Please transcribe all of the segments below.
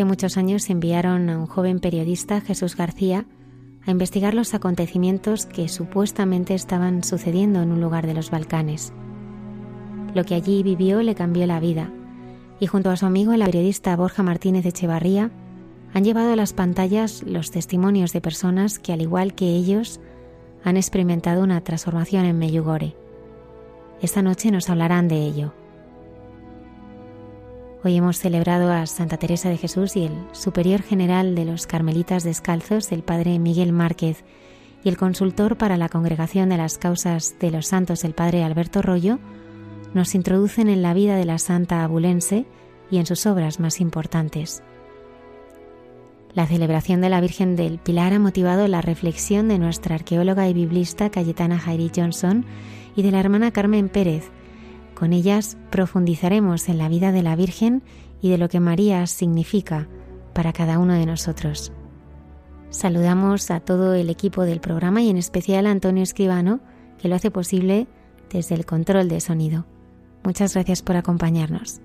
Hace muchos años enviaron a un joven periodista, Jesús García, a investigar los acontecimientos que supuestamente estaban sucediendo en un lugar de los Balcanes. Lo que allí vivió le cambió la vida y junto a su amigo el periodista Borja Martínez Echevarría han llevado a las pantallas los testimonios de personas que al igual que ellos han experimentado una transformación en Meyugore. Esta noche nos hablarán de ello. Hoy hemos celebrado a Santa Teresa de Jesús y el superior general de los Carmelitas Descalzos, el padre Miguel Márquez, y el consultor para la Congregación de las Causas de los Santos, el padre Alberto Rollo, nos introducen en la vida de la santa abulense y en sus obras más importantes. La celebración de la Virgen del Pilar ha motivado la reflexión de nuestra arqueóloga y biblista Cayetana Jairi Johnson y de la hermana Carmen Pérez, con ellas profundizaremos en la vida de la Virgen y de lo que María significa para cada uno de nosotros. Saludamos a todo el equipo del programa y en especial a Antonio Escribano, que lo hace posible desde el control de sonido. Muchas gracias por acompañarnos.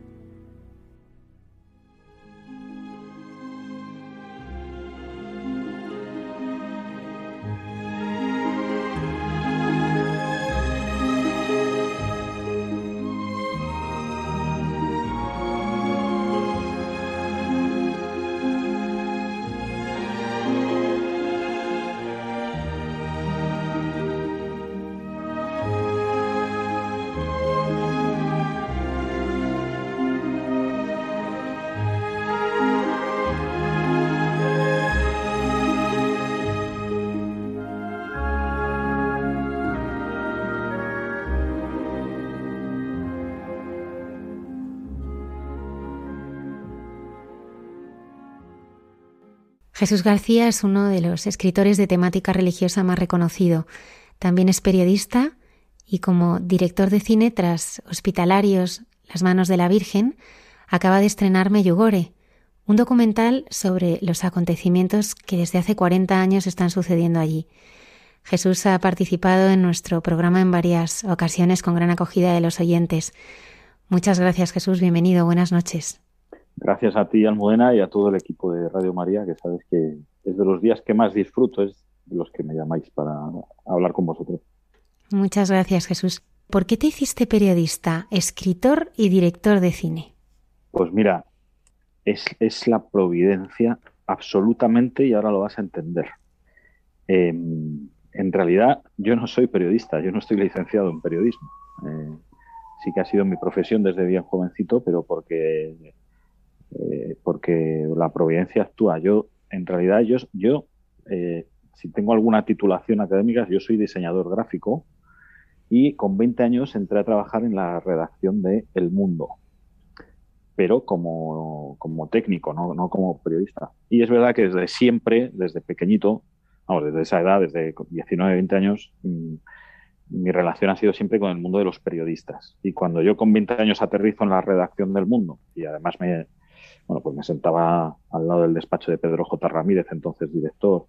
Jesús García es uno de los escritores de temática religiosa más reconocido. También es periodista y como director de cine tras Hospitalarios, Las manos de la Virgen, acaba de estrenar Meyugore, un documental sobre los acontecimientos que desde hace 40 años están sucediendo allí. Jesús ha participado en nuestro programa en varias ocasiones con gran acogida de los oyentes. Muchas gracias Jesús, bienvenido, buenas noches. Gracias a ti, Almudena, y a todo el equipo de Radio María, que sabes que es de los días que más disfruto, es de los que me llamáis para hablar con vosotros. Muchas gracias, Jesús. ¿Por qué te hiciste periodista, escritor y director de cine? Pues mira, es, es la providencia absolutamente y ahora lo vas a entender. Em, en realidad yo no soy periodista, yo no estoy licenciado en periodismo. Eh, sí que ha sido mi profesión desde bien jovencito, pero porque eh, porque la providencia actúa. Yo, en realidad, yo, yo eh, si tengo alguna titulación académica, yo soy diseñador gráfico y con 20 años entré a trabajar en la redacción de El Mundo, pero como, como técnico, ¿no? no como periodista. Y es verdad que desde siempre, desde pequeñito, vamos, desde esa edad, desde 19, 20 años, mm, mi relación ha sido siempre con el mundo de los periodistas. Y cuando yo con 20 años aterrizo en la redacción del mundo, y además me, bueno, pues me sentaba al lado del despacho de Pedro J. Ramírez, entonces director,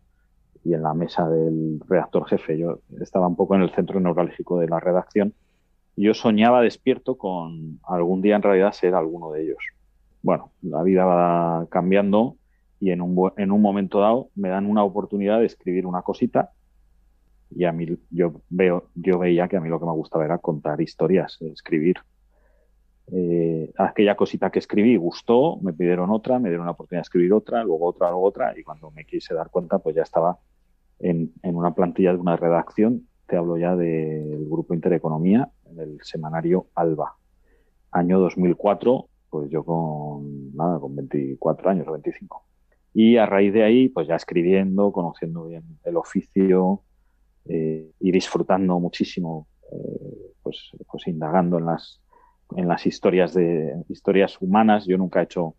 y en la mesa del redactor jefe. Yo estaba un poco en el centro neurálgico de la redacción. Yo soñaba despierto con algún día en realidad ser alguno de ellos. Bueno, la vida va cambiando y en un, en un momento dado me dan una oportunidad de escribir una cosita y a mí yo veo, yo veía que a mí lo que me gustaba era contar historias, escribir. Eh, aquella cosita que escribí gustó, me pidieron otra, me dieron la oportunidad de escribir otra, luego otra, luego otra, y cuando me quise dar cuenta, pues ya estaba en, en una plantilla de una redacción, te hablo ya del grupo Intereconomía, en el semanario Alba. Año 2004, pues yo con nada, con 24 años o 25. Y a raíz de ahí, pues ya escribiendo, conociendo bien el oficio eh, y disfrutando muchísimo, eh, pues, pues indagando en las, en las historias, de, historias humanas. Yo nunca he hecho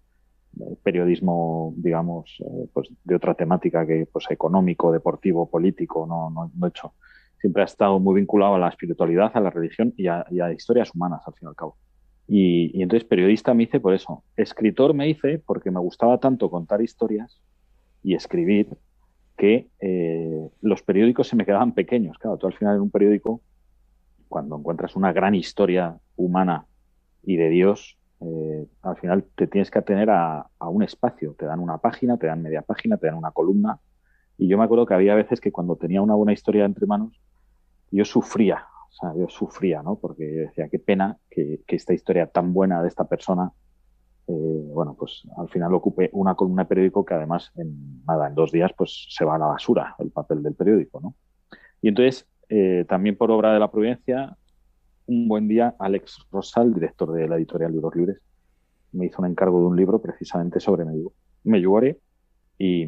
eh, periodismo, digamos, pues de otra temática que pues económico, deportivo, político, no, no, no, he hecho. Siempre ha estado muy vinculado a la espiritualidad, a la religión y a, y a historias humanas, al fin y al cabo. Y, entonces periodista me hice por eso. Escritor me hice porque me gustaba tanto contar historias y escribir que eh, los periódicos se me quedaban pequeños. Claro, tú al final en un periódico, cuando encuentras una gran historia humana y de Dios, eh, al final te tienes que atener a, a, un espacio. Te dan una página, te dan media página, te dan una columna. Y yo me acuerdo que había veces que cuando tenía una buena historia entre manos, yo sufría o sea, yo sufría, ¿no? Porque decía, qué pena que, esta historia tan buena de esta persona, eh, bueno, pues al final ocupe una columna de periódico que además en nada, en dos días, pues se va a la basura el papel del periódico, ¿no? Y entonces, eh, también por obra de la Providencia, un buen día, Alex Rosal, director de la editorial Libros Libres, me hizo un encargo de un libro precisamente sobre Meyugore y,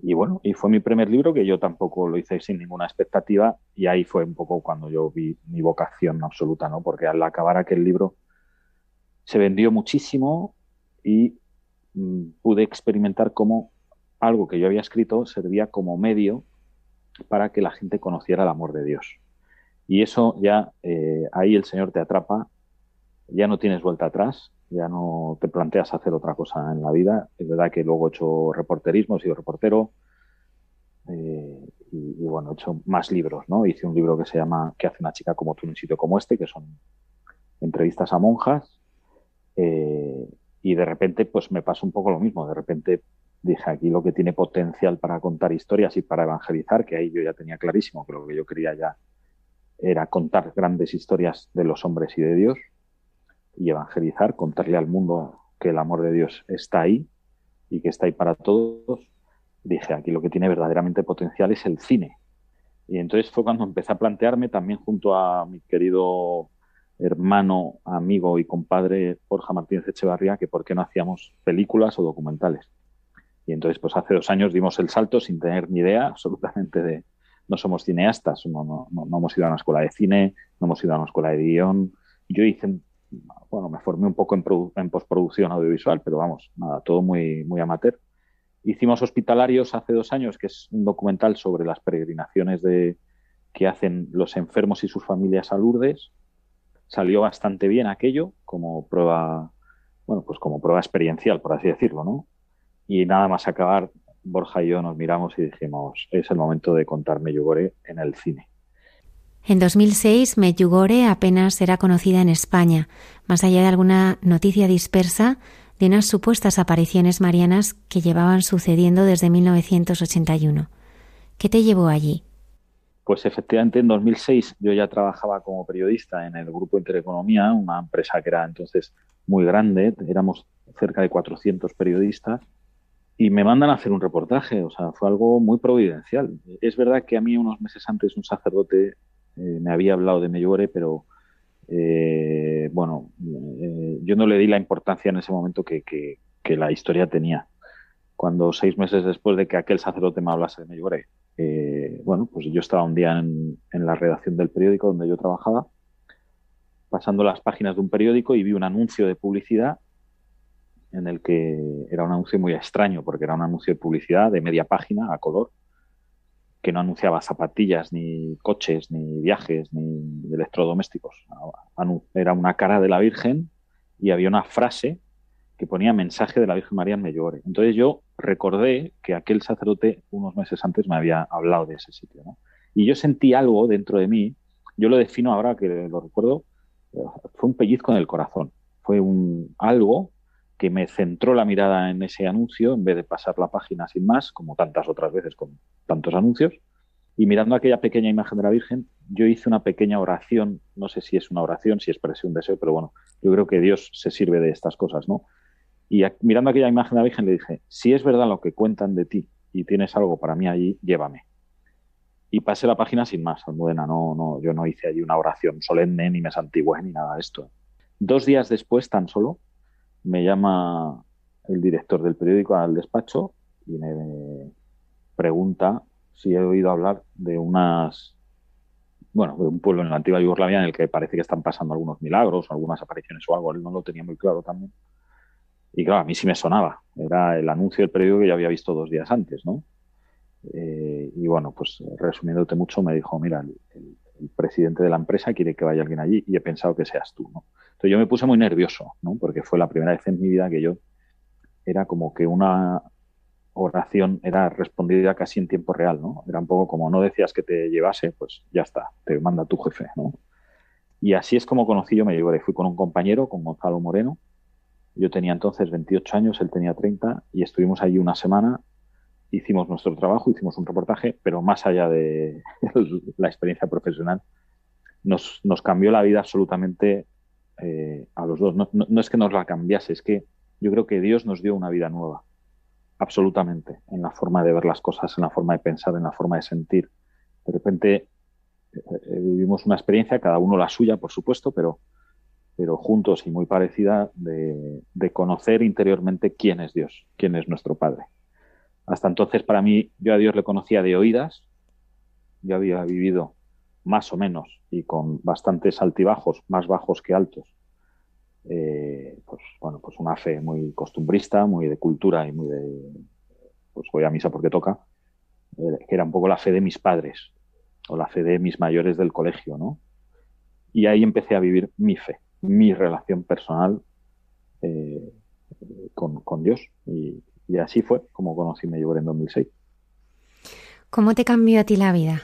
y bueno, y fue mi primer libro que yo tampoco lo hice sin ninguna expectativa y ahí fue un poco cuando yo vi mi vocación absoluta, ¿no? Porque al acabar aquel libro se vendió muchísimo y mm, pude experimentar cómo algo que yo había escrito servía como medio para que la gente conociera el amor de Dios. Y eso ya, eh, ahí el Señor te atrapa, ya no tienes vuelta atrás, ya no te planteas hacer otra cosa en la vida. Es verdad que luego he hecho reporterismo, he sido reportero eh, y, bueno, he hecho más libros, ¿no? Hice un libro que se llama ¿Qué hace una chica como tú en un sitio como este? que son entrevistas a monjas eh, y de repente pues me pasó un poco lo mismo. De repente dije aquí lo que tiene potencial para contar historias y para evangelizar, que ahí yo ya tenía clarísimo que lo que yo quería ya era contar grandes historias de los hombres y de Dios y evangelizar, contarle al mundo que el amor de Dios está ahí y que está ahí para todos, dije, aquí lo que tiene verdaderamente potencial es el cine. Y entonces fue cuando empecé a plantearme también junto a mi querido hermano, amigo y compadre Borja Martínez Echevarría, que por qué no hacíamos películas o documentales. Y entonces, pues hace dos años dimos el salto sin tener ni idea absolutamente de, no somos cineastas, no, no, no, hemos ido a una escuela de cine, no hemos ido a una escuela de guion. Yo hice bueno, me formé un poco en, postproducción audiovisual, pero vamos, nada, todo muy, muy amateur. Hicimos Hospitalarios hace dos años, que es un documental sobre las peregrinaciones de, que hacen los enfermos y sus familias a Lourdes. Salió bastante bien aquello como prueba, bueno, pues como prueba experiencial, por así decirlo, ¿no? Y nada más acabar, Borja y yo nos miramos y dijimos, es el momento de contarme Yugore en el cine. En 2006, Medjugorje apenas era conocida en España, más allá de alguna noticia dispersa de unas supuestas apariciones marianas que llevaban sucediendo desde 1981. ¿Qué te llevó allí? Pues efectivamente en 2006 yo ya trabajaba como periodista en el Grupo Intereconomía, una empresa que era entonces muy grande, éramos cerca de 400 periodistas, y me mandan a hacer un reportaje, o sea, fue algo muy providencial. Es verdad que a mí unos meses antes un sacerdote eh, me había hablado de Meyore, pero eh, bueno, eh, yo no le di la importancia en ese momento que, la historia tenía. Cuando seis meses después de que aquel sacerdote me hablase de Meyore, bueno, pues yo estaba un día en, la redacción del periódico donde yo trabajaba, pasando las páginas de un periódico y vi un anuncio de publicidad en el que era un anuncio muy extraño, porque era un anuncio de publicidad de media página a color, que no anunciaba zapatillas, ni coches, ni viajes, ni electrodomésticos. Era una cara de la Virgen y había una frase que ponía mensaje de la Virgen María en Mellore. Entonces yo recordé que aquel sacerdote unos meses antes me había hablado de ese sitio. Y yo sentí algo dentro de mí, yo lo defino ahora que lo recuerdo, eh, fue un pellizco en el corazón. Fue un algo que me centró la mirada en ese anuncio en vez de pasar la página sin más, como tantas otras veces con tantos anuncios. Y mirando aquella pequeña imagen de la Virgen, yo hice una pequeña oración, no sé si es una oración, si es un deseo, pero bueno, yo creo que Dios se sirve de estas cosas, ¿no? Y mirando aquella imagen de la Virgen le dije, si es verdad lo que cuentan de ti y tienes algo para mí allí, llévame. Y pasé la página sin más, Almudena, no, no, yo no hice allí una oración solemne, ni me santigüé, ni nada de esto. Dos días después, tan solo, me llama el director del periódico al despacho y me pregunta si he oído hablar de unas, bueno, de un pueblo en la antigua Yugoslavia en el que parece que están pasando algunos milagros, algunas apariciones o algo. Él no lo tenía muy claro también. Y claro, a mí sí me sonaba. Era el anuncio del periódico que ya había visto dos días antes, ¿no? Eh, y bueno, pues resumiéndote mucho, me dijo, mira, el, presidente de la empresa quiere que vaya alguien allí y he pensado que seas tú, ¿no? Entonces yo me puse muy nervioso, ¿no? Porque fue la primera vez en mi vida que yo era como que una oración era respondida casi en tiempo real, ¿no? Era un poco como no decías que te llevase, pues ya está, te manda tu jefe, ¿no? Y así es como conocí yo me llevé. Fui con un compañero, con Gonzalo Moreno. Yo tenía entonces 28 años, él tenía 30 y estuvimos allí una semana. Hicimos nuestro trabajo, hicimos un reportaje, pero más allá de la experiencia profesional, nos, nos cambió la vida absolutamente eh, a los dos. No, no es que nos la cambiase, es que yo creo que Dios nos dio una vida nueva absolutamente, en la forma de ver las cosas, en la forma de pensar, en la forma de sentir. De repente eh, eh, vivimos una experiencia, cada uno la suya, por supuesto, pero, pero juntos y muy parecida de, conocer interiormente quién es Dios, quién es nuestro Padre. Hasta entonces, para mí, yo a Dios le conocía de oídas, yo había vivido más o menos y con bastantes altibajos, más bajos que altos, eh, pues bueno, pues una fe muy costumbrista, muy de cultura y muy de, pues voy a misa porque toca, eh, que era un poco la fe de mis padres o la fe de mis mayores del colegio, ¿no? Y ahí empecé a vivir mi fe, mi relación personal eh, con, Dios. Y, así fue como conocí Medjugorje en 2006. ¿Cómo te cambió a ti la vida?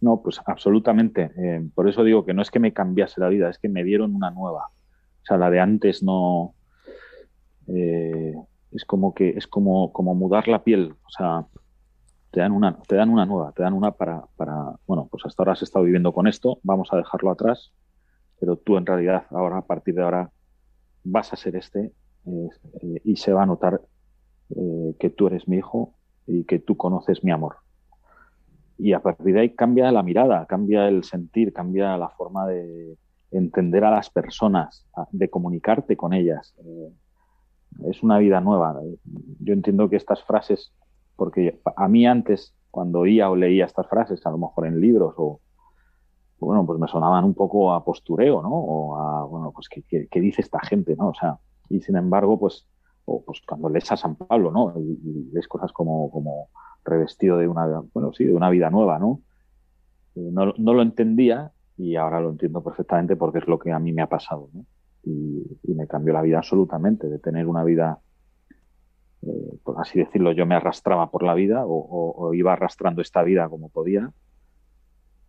No, pues absolutamente. por eso digo que no es que me cambiase la vida, es que me dieron una nueva sea, la de antes no. Eh, es como que es como, como mudar la piel. O sea, te dan una, te dan una nueva, te dan una para, para, bueno, pues hasta ahora has estado viviendo con esto, vamos a dejarlo atrás, pero tú en realidad ahora, a partir de ahora, vas a ser este eh, y se va a notar eh, que tú eres mi hijo y que tú conoces mi amor. Y a partir de ahí cambia la mirada, cambia el sentir, cambia la forma de, entender a las personas, de comunicarte con ellas. Eh, es una vida nueva. Yo entiendo que estas frases, porque a mí antes, cuando oía o leía estas frases, a lo mejor en libros o, bueno, pues me sonaban un poco a postureo, ¿no? O a, bueno, pues ¿qué, dice esta gente, ¿no? O sea, y sin embargo, pues, o, pues cuando lees a San Pablo, ¿no? Y, lees cosas como, como revestido de una, bueno, sí, de una vida nueva, ¿no? Eh, no, no lo entendía y ahora lo entiendo perfectamente porque es lo que a mí me ha pasado. ¿no? Y, me cambió la vida absolutamente, de tener una vida, eh, por así decirlo, yo me arrastraba por la vida o, iba arrastrando esta vida como podía,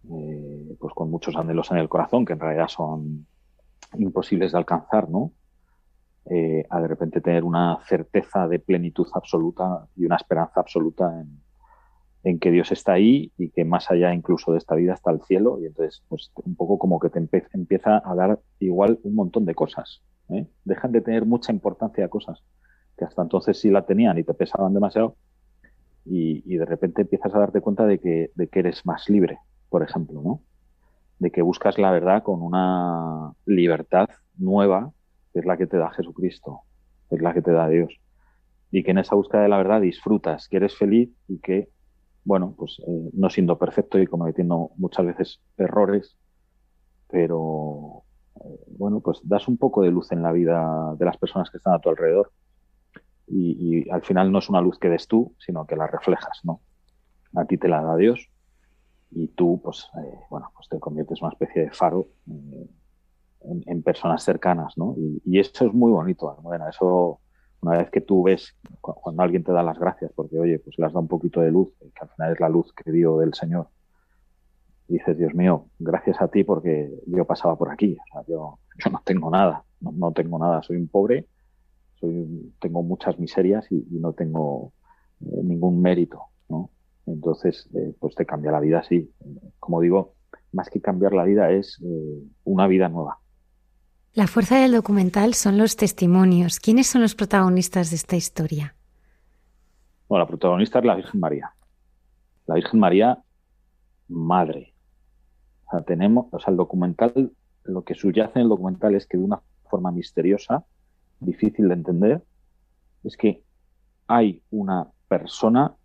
eh, pues con muchos anhelos en el corazón que en realidad son imposibles de alcanzar, ¿no? Eh, a de repente tener una certeza de plenitud absoluta y una esperanza absoluta en, en que Dios está ahí y que más allá incluso de esta vida está el cielo y entonces pues un poco como que te empieza a dar igual un montón de cosas. ¿eh? Dejan de tener mucha importancia a cosas que hasta entonces sí la tenían y te pesaban demasiado y, de repente empiezas a darte cuenta de que, de que eres más libre, por ejemplo, ¿no? De que buscas la verdad con una libertad nueva es la que te da Jesucristo, es la que te da Dios. Y que en esa búsqueda de la verdad disfrutas, que eres feliz y que bueno, pues eh, no siendo perfecto y cometiendo muchas veces errores, pero eh, bueno, pues das un poco de luz en la vida de las personas que están a tu alrededor. Y, al final no es una luz que des tú, sino que la reflejas, ¿no? A ti te la da Dios y tú, pues, eh, bueno, pues te conviertes en una especie de faro en, personas cercanas, ¿no? Y, eso es muy bonito, bueno, eso una vez que tú ves cuando alguien te da las gracias, porque oye, pues le has dado un poquito de luz, que al final es la luz que dio del Señor, dices, Dios mío, gracias a ti porque yo pasaba por aquí, o sea, yo, yo no tengo nada, no, tengo nada, soy un pobre, soy, tengo muchas miserias y, no tengo eh, ningún mérito, ¿no? Entonces, eh, pues te cambia la vida, sí. Como digo, más que cambiar la vida es eh, una vida nueva. La fuerza del documental son los testimonios. ¿Quiénes son los protagonistas de esta historia? Bueno, la protagonista es la Virgen María. La Virgen María, madre. O sea, tenemos, o sea, el documental, lo que subyace en el documental es que de una forma misteriosa, difícil de entender, es que hay una persona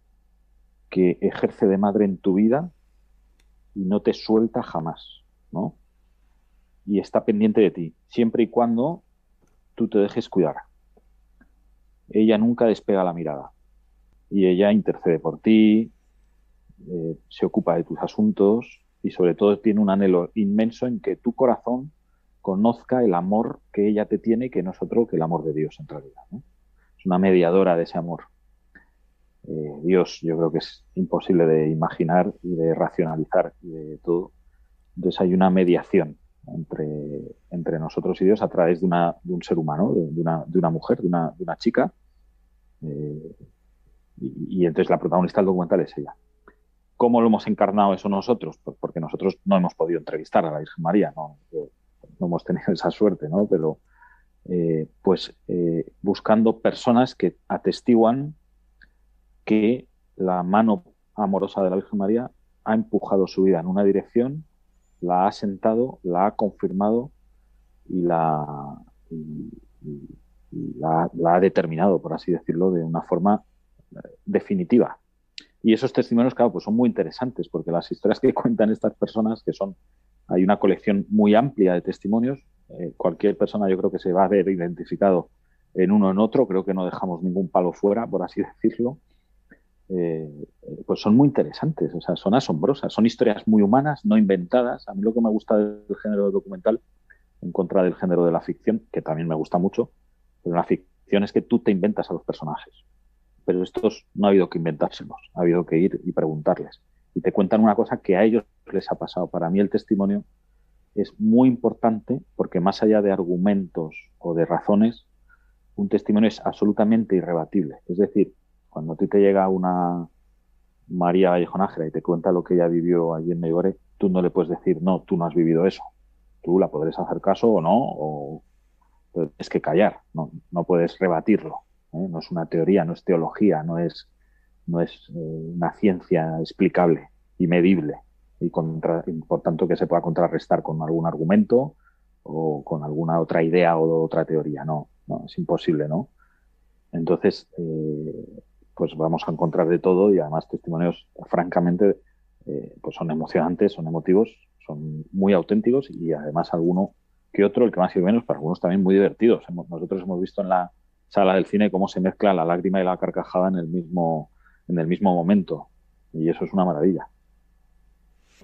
que ejerce de madre en tu vida y no te suelta jamás, ¿no? Y está pendiente de ti, siempre y cuando tú te dejes cuidar. Ella nunca despega la mirada y ella intercede por ti, eh, se ocupa de tus asuntos y sobre todo tiene un anhelo inmenso en que tu corazón conozca el amor que ella te tiene, que no es otro que el amor de Dios en realidad. Es una mediadora de ese amor. Eh, Dios yo creo que es imposible de imaginar y de racionalizar y de todo. Entonces hay una mediación entre, nosotros y Dios a través de, un ser humano, de, una, mujer, de una, chica. Eh, y, entonces la protagonista del documental es ella. ¿Cómo lo hemos encarnado eso nosotros? Pues porque nosotros no hemos podido entrevistar a la Virgen María, no, no hemos tenido esa suerte, ¿no? Pero eh, pues eh, buscando personas que atestiguan que la mano amorosa de la Virgen María ha empujado su vida en una dirección, la ha sentado, la ha confirmado y la, ha determinado, por así decirlo, de una forma eh, definitiva. Y esos testimonios, claro, pues son muy interesantes porque las historias que cuentan estas personas, que son hay una colección muy amplia de testimonios. Eh, cualquier persona yo creo que se va a ver identificado en uno en otro. Creo que no dejamos ningún palo fuera, por así decirlo. Eh, pues son muy interesantes, o sea, son asombrosas, son historias muy humanas, no inventadas. A mí lo que me gusta del género documental, en contra del género de la ficción, que también me gusta mucho, pero la ficción es que tú te inventas a los personajes. Pero estos no ha habido que inventárselos, ha habido que ir y preguntarles y te cuentan una cosa que a ellos les ha pasado. Para mí el testimonio es muy importante porque más allá de argumentos o de razones, un testimonio es absolutamente irrebatible. Es decir, cuando a ti te llega una María Vallejo y te cuenta lo que ella vivió allí en Meigore, tú no le puedes decir, no, tú no has vivido eso. Tú la podrás hacer caso o no, o es que callar, no, no puedes rebatirlo. ¿eh? No es una teoría, no es teología, no es no es eh, una ciencia explicable y medible y, por tanto que se pueda contrarrestar con algún argumento o con alguna otra idea o otra teoría. No, no es imposible, ¿no? Entonces, eh, pues vamos a encontrar de todo y además testimonios, francamente, eh, pues son emocionantes, son emotivos, son muy auténticos y además alguno que otro, el que más y menos, para algunos también muy divertidos. nosotros hemos visto en la sala del cine cómo se mezcla la lágrima y la carcajada en el mismo en el mismo momento. Y eso es una maravilla.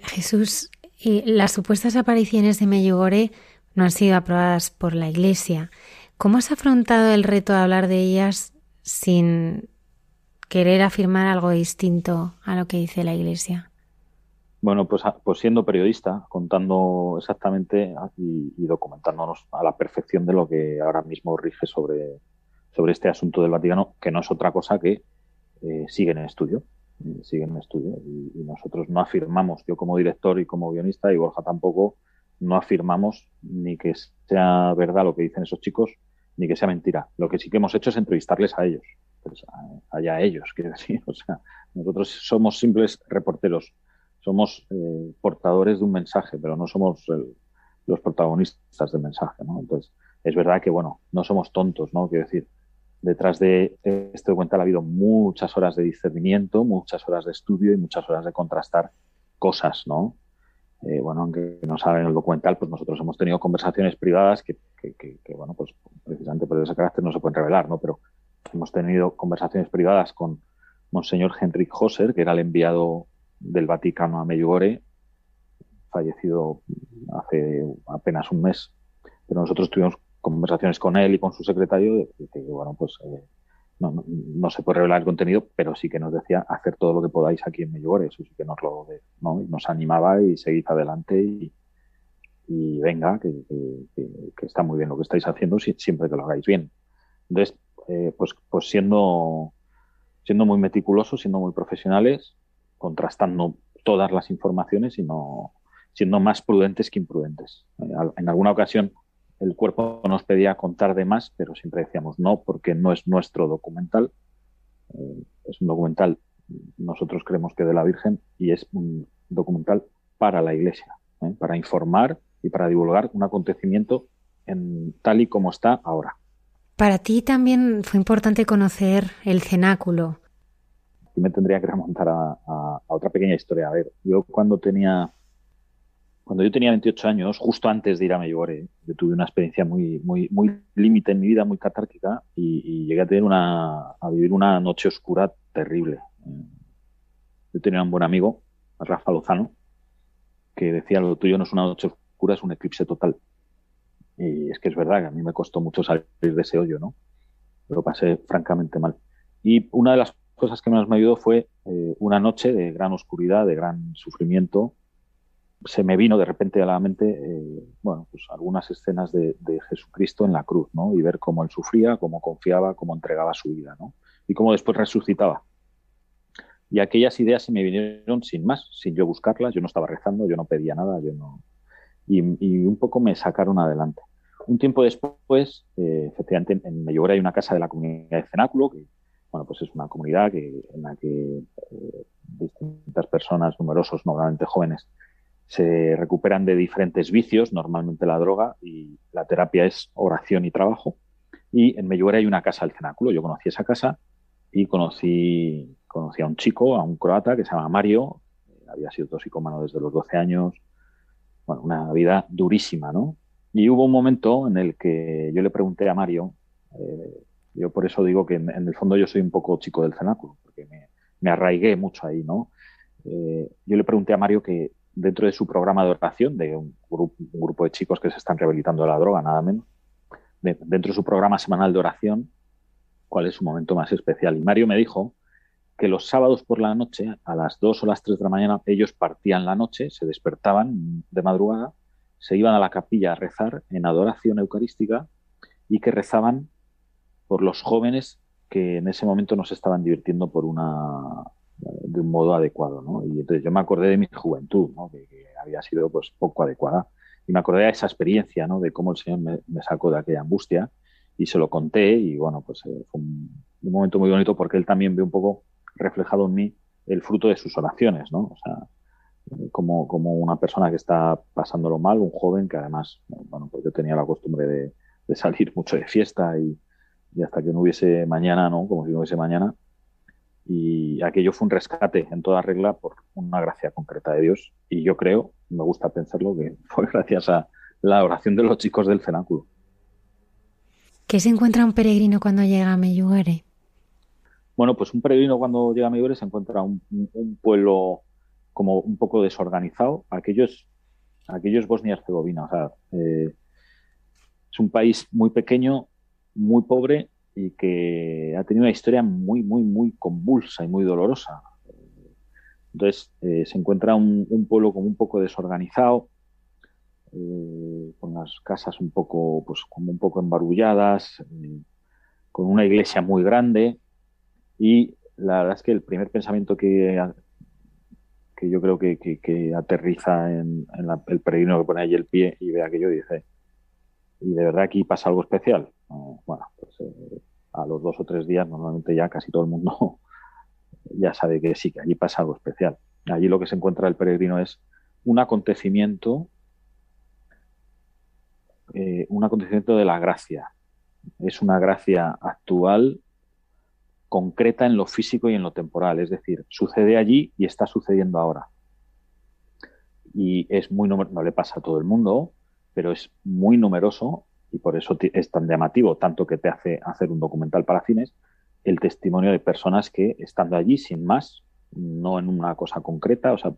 Jesús, las supuestas apariciones de Meyugore no han sido aprobadas por la Iglesia. ¿Cómo has afrontado el reto de hablar de ellas sin querer afirmar algo distinto a lo que dice la Iglesia? Bueno, pues, pues siendo periodista, contando exactamente y, documentándonos a la perfección de lo que ahora mismo rige sobre, sobre este asunto del Vaticano, que no es otra cosa que eh, siguen en estudio, eh, siguen en estudio y, nosotros no afirmamos, yo como director y como guionista y Borja tampoco, no afirmamos ni que sea verdad lo que dicen esos chicos, ni que sea mentira. Lo que sí que hemos hecho es entrevistarles a ellos, pues allá ellos, quiero decir. O sea, nosotros somos simples reporteros, somos eh, portadores de un mensaje, pero no somos los protagonistas del mensaje, ¿no? Entonces, es verdad que, bueno, no somos tontos, ¿no? Quiero decir, detrás de este documental ha habido muchas horas de discernimiento, muchas horas de estudio y muchas horas de contrastar cosas, ¿no? Eh, bueno, aunque no saben el documental, pues nosotros hemos tenido conversaciones privadas que, bueno, pues precisamente por ese carácter no se pueden revelar, ¿no? Pero hemos tenido conversaciones privadas con Monseñor Henrik Hosser, que era el enviado del Vaticano a Medjugorje, fallecido hace apenas un mes. Pero nosotros tuvimos conversaciones con él y con su secretario, que, bueno, pues eh, no, no, se puede revelar el contenido, pero sí que nos decía hacer todo lo que podáis aquí en Medjugorje, eso sí que nos lo ¿no? nos animaba y seguid adelante y, y venga, que, que, está muy bien lo que estáis haciendo siempre que lo hagáis bien. Entonces, eh, pues, pues siendo, siendo muy meticulosos, siendo muy profesionales, contrastando todas las informaciones, sino siendo más prudentes que imprudentes. Eh, en alguna ocasión el cuerpo nos pedía contar de más, pero siempre decíamos no, porque no es nuestro documental. Eh, es un documental, nosotros creemos que de la Virgen, y es un documental para la Iglesia, para informar y para divulgar un acontecimiento en, tal y como está ahora. Para ti también fue importante conocer el cenáculo. Y me tendría que remontar a, otra pequeña historia. A ver, yo cuando tenía cuando yo tenía 28 años, justo antes de ir a Medjugorje, yo tuve una experiencia muy, muy, muy límite en mi vida, muy catárquica, y, llegué a tener una, a vivir una noche oscura terrible. Yo tenía un buen amigo, Rafa Lozano, que decía lo tuyo no es una noche oscura, es un eclipse total. Y es que es verdad que a mí me costó mucho salir de ese hoyo, ¿no? Lo pasé francamente mal. Y una de las cosas que más me ayudó fue eh, una noche de gran oscuridad, de gran sufrimiento, se me vino de repente a la mente, eh, bueno, pues algunas escenas de, Jesucristo en la cruz, ¿no? Y ver cómo él sufría, cómo confiaba, cómo entregaba su vida, ¿no? Y cómo después resucitaba. Y aquellas ideas se me vinieron sin más, sin yo buscarlas, yo no estaba rezando, yo no pedía nada, yo no... Y, un poco me sacaron adelante. Un tiempo después, eh, efectivamente, en Medjugorje hay una casa de la comunidad de Cenáculo, que, bueno, pues es una comunidad que, en la que eh, distintas personas, numerosos, normalmente jóvenes, se recuperan de diferentes vicios, normalmente la droga, y la terapia es oración y trabajo. Y en Medjugorje hay una casa del cenáculo. Yo conocí esa casa y conocí, conocí a un chico, a un croata que se llama Mario, había sido toxicómano desde los 12 años, bueno, una vida durísima, ¿no? Y hubo un momento en el que yo le pregunté a Mario, eh, yo por eso digo que en, el fondo yo soy un poco chico del cenáculo, porque me, arraigué mucho ahí, ¿no? Eh, yo le pregunté a Mario que dentro de su programa de oración, de un grupo, de chicos que se están rehabilitando de la droga, nada menos, dentro de su programa semanal de oración, cuál es su momento más especial. Y Mario me dijo que los sábados por la noche, a las 2 o las 3 de la mañana, ellos partían la noche, se despertaban de madrugada, se iban a la capilla a rezar en adoración eucarística y que rezaban por los jóvenes que en ese momento no se estaban divirtiendo por una de un modo adecuado, ¿no? Y entonces yo me acordé de mi juventud, ¿no? Que, había sido pues poco adecuada. Y me acordé de esa experiencia, ¿no? De cómo el Señor me, sacó de aquella angustia y se lo conté y bueno, pues eh, fue un, momento muy bonito porque él también ve un poco reflejado en mí el fruto de sus oraciones, ¿no? O sea, como, como una persona que está pasándolo mal, un joven que además, bueno, pues yo tenía la costumbre de, de salir mucho de fiesta y, y hasta que no hubiese mañana, ¿no? Como si no hubiese mañana, y aquello fue un rescate en toda regla por una gracia concreta de Dios y yo creo, me gusta pensarlo, que fue gracias a la oración de los chicos del cenáculo. ¿Qué se encuentra un peregrino cuando llega a Meyuere? Bueno, pues un peregrino cuando llega a Meyuere se encuentra un, un, pueblo como un poco desorganizado. Aquellos, aquellos Bosnia-Herzegovina, o sea, eh, es un país muy pequeño, muy pobre y que ha tenido una historia muy, muy, muy convulsa y muy dolorosa. Entonces, eh, se encuentra un, pueblo como un poco desorganizado, eh, con las casas un poco, pues como un poco embarulladas, con una iglesia muy grande y la verdad es que el primer pensamiento que, que yo creo que, aterriza en, el peregrino que pone ahí el pie y ve aquello y dice, y de verdad aquí pasa algo especial. Bueno, pues a los dos o tres días normalmente ya casi todo el mundo ya sabe que sí, que allí pasa algo especial. Allí lo que se encuentra el peregrino es un acontecimiento, eh, un acontecimiento de la gracia. Es una gracia actual, concreta en lo físico y en lo temporal. Es decir, sucede allí y está sucediendo ahora. Y es muy no le pasa a todo el mundo, pero es muy numeroso y por eso es tan llamativo, tanto que te hace hacer un documental para cines, el testimonio de personas que estando allí sin más, no en una cosa concreta, o sea,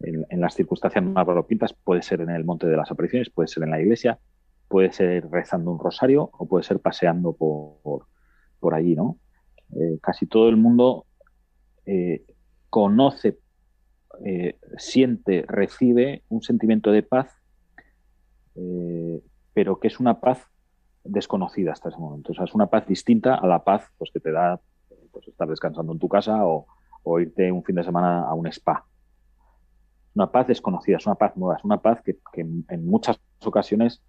en, las circunstancias más variopintas, puede ser en el Monte de las Apariciones, puede ser en la iglesia, puede ser rezando un rosario o puede ser paseando por, por, allí, ¿no? Eh, casi todo el mundo eh, conoce, eh, siente, recibe un sentimiento de paz pero que es una paz desconocida hasta ese momento. O sea, es una paz distinta a la paz pues, que te da pues, estar descansando en tu casa o, irte un fin de semana a un spa. Una paz desconocida, es una paz nueva, es una paz que, en muchas ocasiones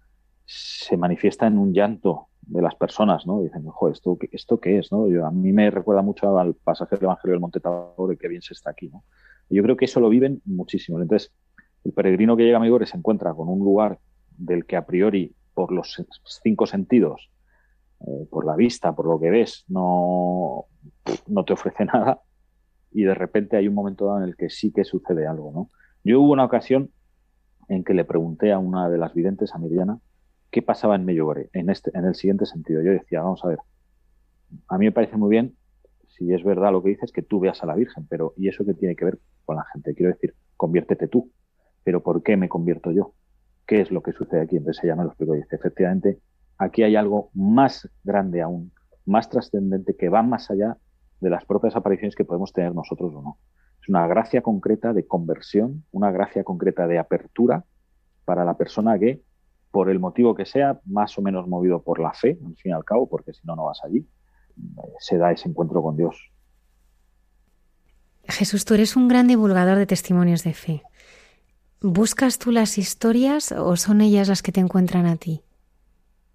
se manifiesta en un llanto de las personas, ¿no? Dicen, ojo, ¿esto, ¿esto qué es? ¿no? Yo, a mí me recuerda mucho al pasaje del Evangelio del Monte Tabor y qué bien se está aquí, ¿no? yo creo que eso lo viven muchísimo. Entonces, el peregrino que llega a Megore se encuentra con un lugar del que a priori, por los cinco sentidos, eh, por la vista, por lo que ves, no, no te ofrece nada y de repente hay un momento dado en el que sí que sucede algo, ¿no? Yo hubo una ocasión en que le pregunté a una de las videntes, a Miriana, qué pasaba en Medjugorje, en, este, en el siguiente sentido. Yo decía, vamos a ver, a mí me parece muy bien, si es verdad lo que dices, que tú veas a la Virgen, pero ¿y eso qué tiene que ver con la gente? Quiero decir, conviértete tú, pero ¿por qué me convierto yo? ¿Qué es lo que sucede aquí? Entonces ella me lo explicó y dice, efectivamente, aquí hay algo más grande aún, más trascendente, que va más allá de las propias apariciones que podemos tener nosotros o no. Es una gracia concreta de conversión, una gracia concreta de apertura para la persona que, por el motivo que sea, más o menos movido por la fe, al fin y al cabo, porque si no, no vas allí, se da ese encuentro con Dios. Jesús, tú eres un gran divulgador de testimonios de fe. ¿Buscas tú las historias o son ellas las que te encuentran a ti?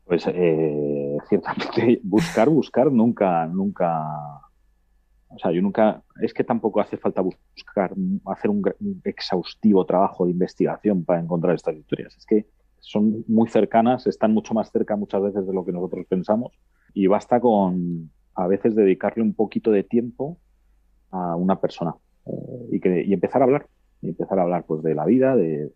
Pues eh, ciertamente buscar, buscar nunca, nunca. O sea, yo nunca. Es que tampoco hace falta buscar, hacer un, exhaustivo trabajo de investigación para encontrar estas historias. Es que son muy cercanas, están mucho más cerca muchas veces de lo que nosotros pensamos y basta con a veces dedicarle un poquito de tiempo a una persona eh, y, que, y empezar a hablar, y empezar a hablar pues de la vida, de,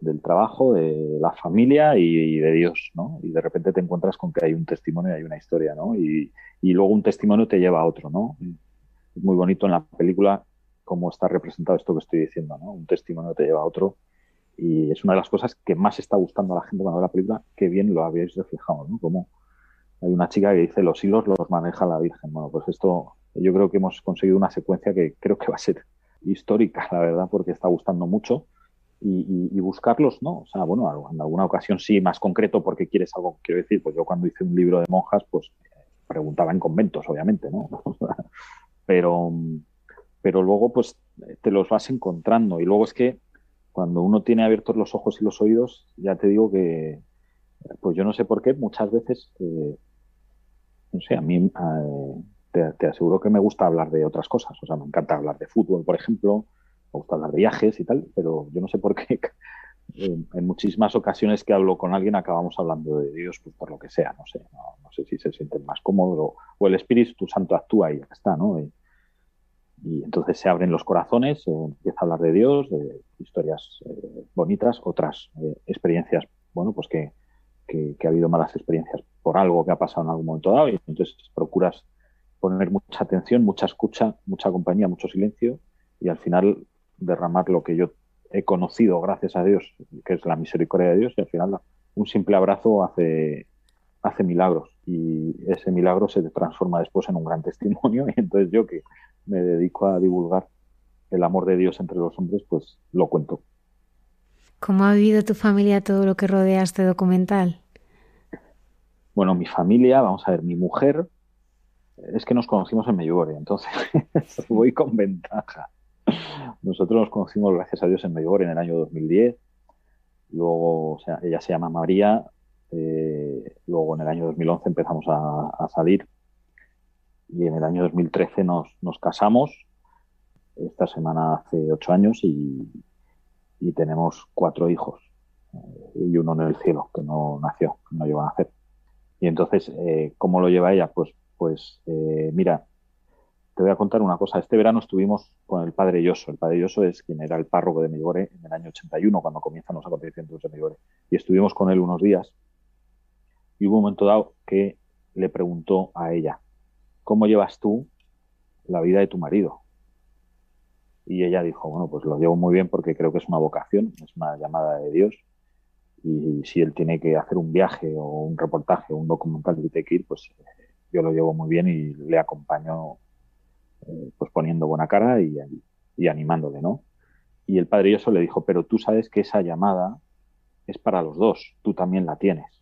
del trabajo, de la familia y, de Dios, ¿no? Y de repente te encuentras con que hay un testimonio y hay una historia, ¿no? Y, y luego un testimonio te lleva a otro, ¿no? Es muy bonito en la película cómo está representado esto que estoy diciendo, ¿no? Un testimonio te lleva a otro y es una de las cosas que más está gustando a la gente cuando ve la película, que bien lo habéis reflejado, ¿no? Como hay una chica que dice los hilos los maneja la Virgen. Bueno, pues esto yo creo que hemos conseguido una secuencia que creo que va a ser histórica, la verdad, porque está gustando mucho y, buscarlos, ¿no? O sea, bueno, en alguna ocasión sí, más concreto porque quieres algo, quiero decir, pues yo cuando hice un libro de monjas, pues preguntaba en conventos, obviamente, ¿no? pero, pero luego pues te los vas encontrando y luego es que cuando uno tiene abiertos los ojos y los oídos, ya te digo que, pues yo no sé por qué, muchas veces, eh, no sé, a mí eh, te, aseguro que me gusta hablar de otras cosas, o sea, me encanta hablar de fútbol, por ejemplo, me gusta hablar de viajes y tal, pero yo no sé por qué en, muchísimas ocasiones que hablo con alguien acabamos hablando de Dios, pues por lo que sea, no sé, no, sé si se sienten más cómodos o, el Espíritu Santo actúa y ya está, ¿no? Entonces se abren los corazones, se empieza a hablar de Dios, de historias eh, bonitas, otras eh, experiencias, bueno, pues que, que, que, ha habido malas experiencias por algo que ha pasado en algún momento dado y entonces procuras poner mucha atención, mucha escucha, mucha compañía, mucho silencio y al final derramar lo que yo he conocido, gracias a Dios, que es la misericordia de Dios, y al final un simple abrazo hace, hace milagros y ese milagro se transforma después en un gran testimonio y entonces yo que me dedico a divulgar el amor de Dios entre los hombres, pues lo cuento. ¿Cómo ha vivido tu familia todo lo que rodea este documental? Bueno, mi familia, vamos a ver, mi mujer, es que nos conocimos en Medjugorje, entonces voy con ventaja. Nosotros nos conocimos, gracias a Dios, en Medjugorje en el año 2010. Luego, o sea, ella se llama María. Eh, luego, en el año 2011 empezamos a, salir. Y en el año 2013 nos, nos casamos. Esta semana hace ocho años y, y tenemos cuatro hijos. Eh, y uno en el cielo, que no nació, no llegó a nacer. Y entonces, eh, ¿cómo lo lleva ella? Pues, pues eh, mira, te voy a contar una cosa. Este verano estuvimos con el padre Yoso. El padre Yoso es quien era el párroco de Medjugorje en el año 81, cuando comienzan los acontecimientos de Medjugorje. Y estuvimos con él unos días. Y hubo un momento dado que le preguntó a ella, ¿cómo llevas tú la vida de tu marido? Y ella dijo, bueno, pues lo llevo muy bien porque creo que es una vocación, es una llamada de Dios. Y si él tiene que hacer un viaje o un reportaje o un documental que tiene que ir, pues eh, yo lo llevo muy bien y le acompaño eh, pues poniendo buena cara y, animándole, ¿no? Y el padre Yoso le dijo, pero tú sabes que esa llamada es para los dos, tú también la tienes.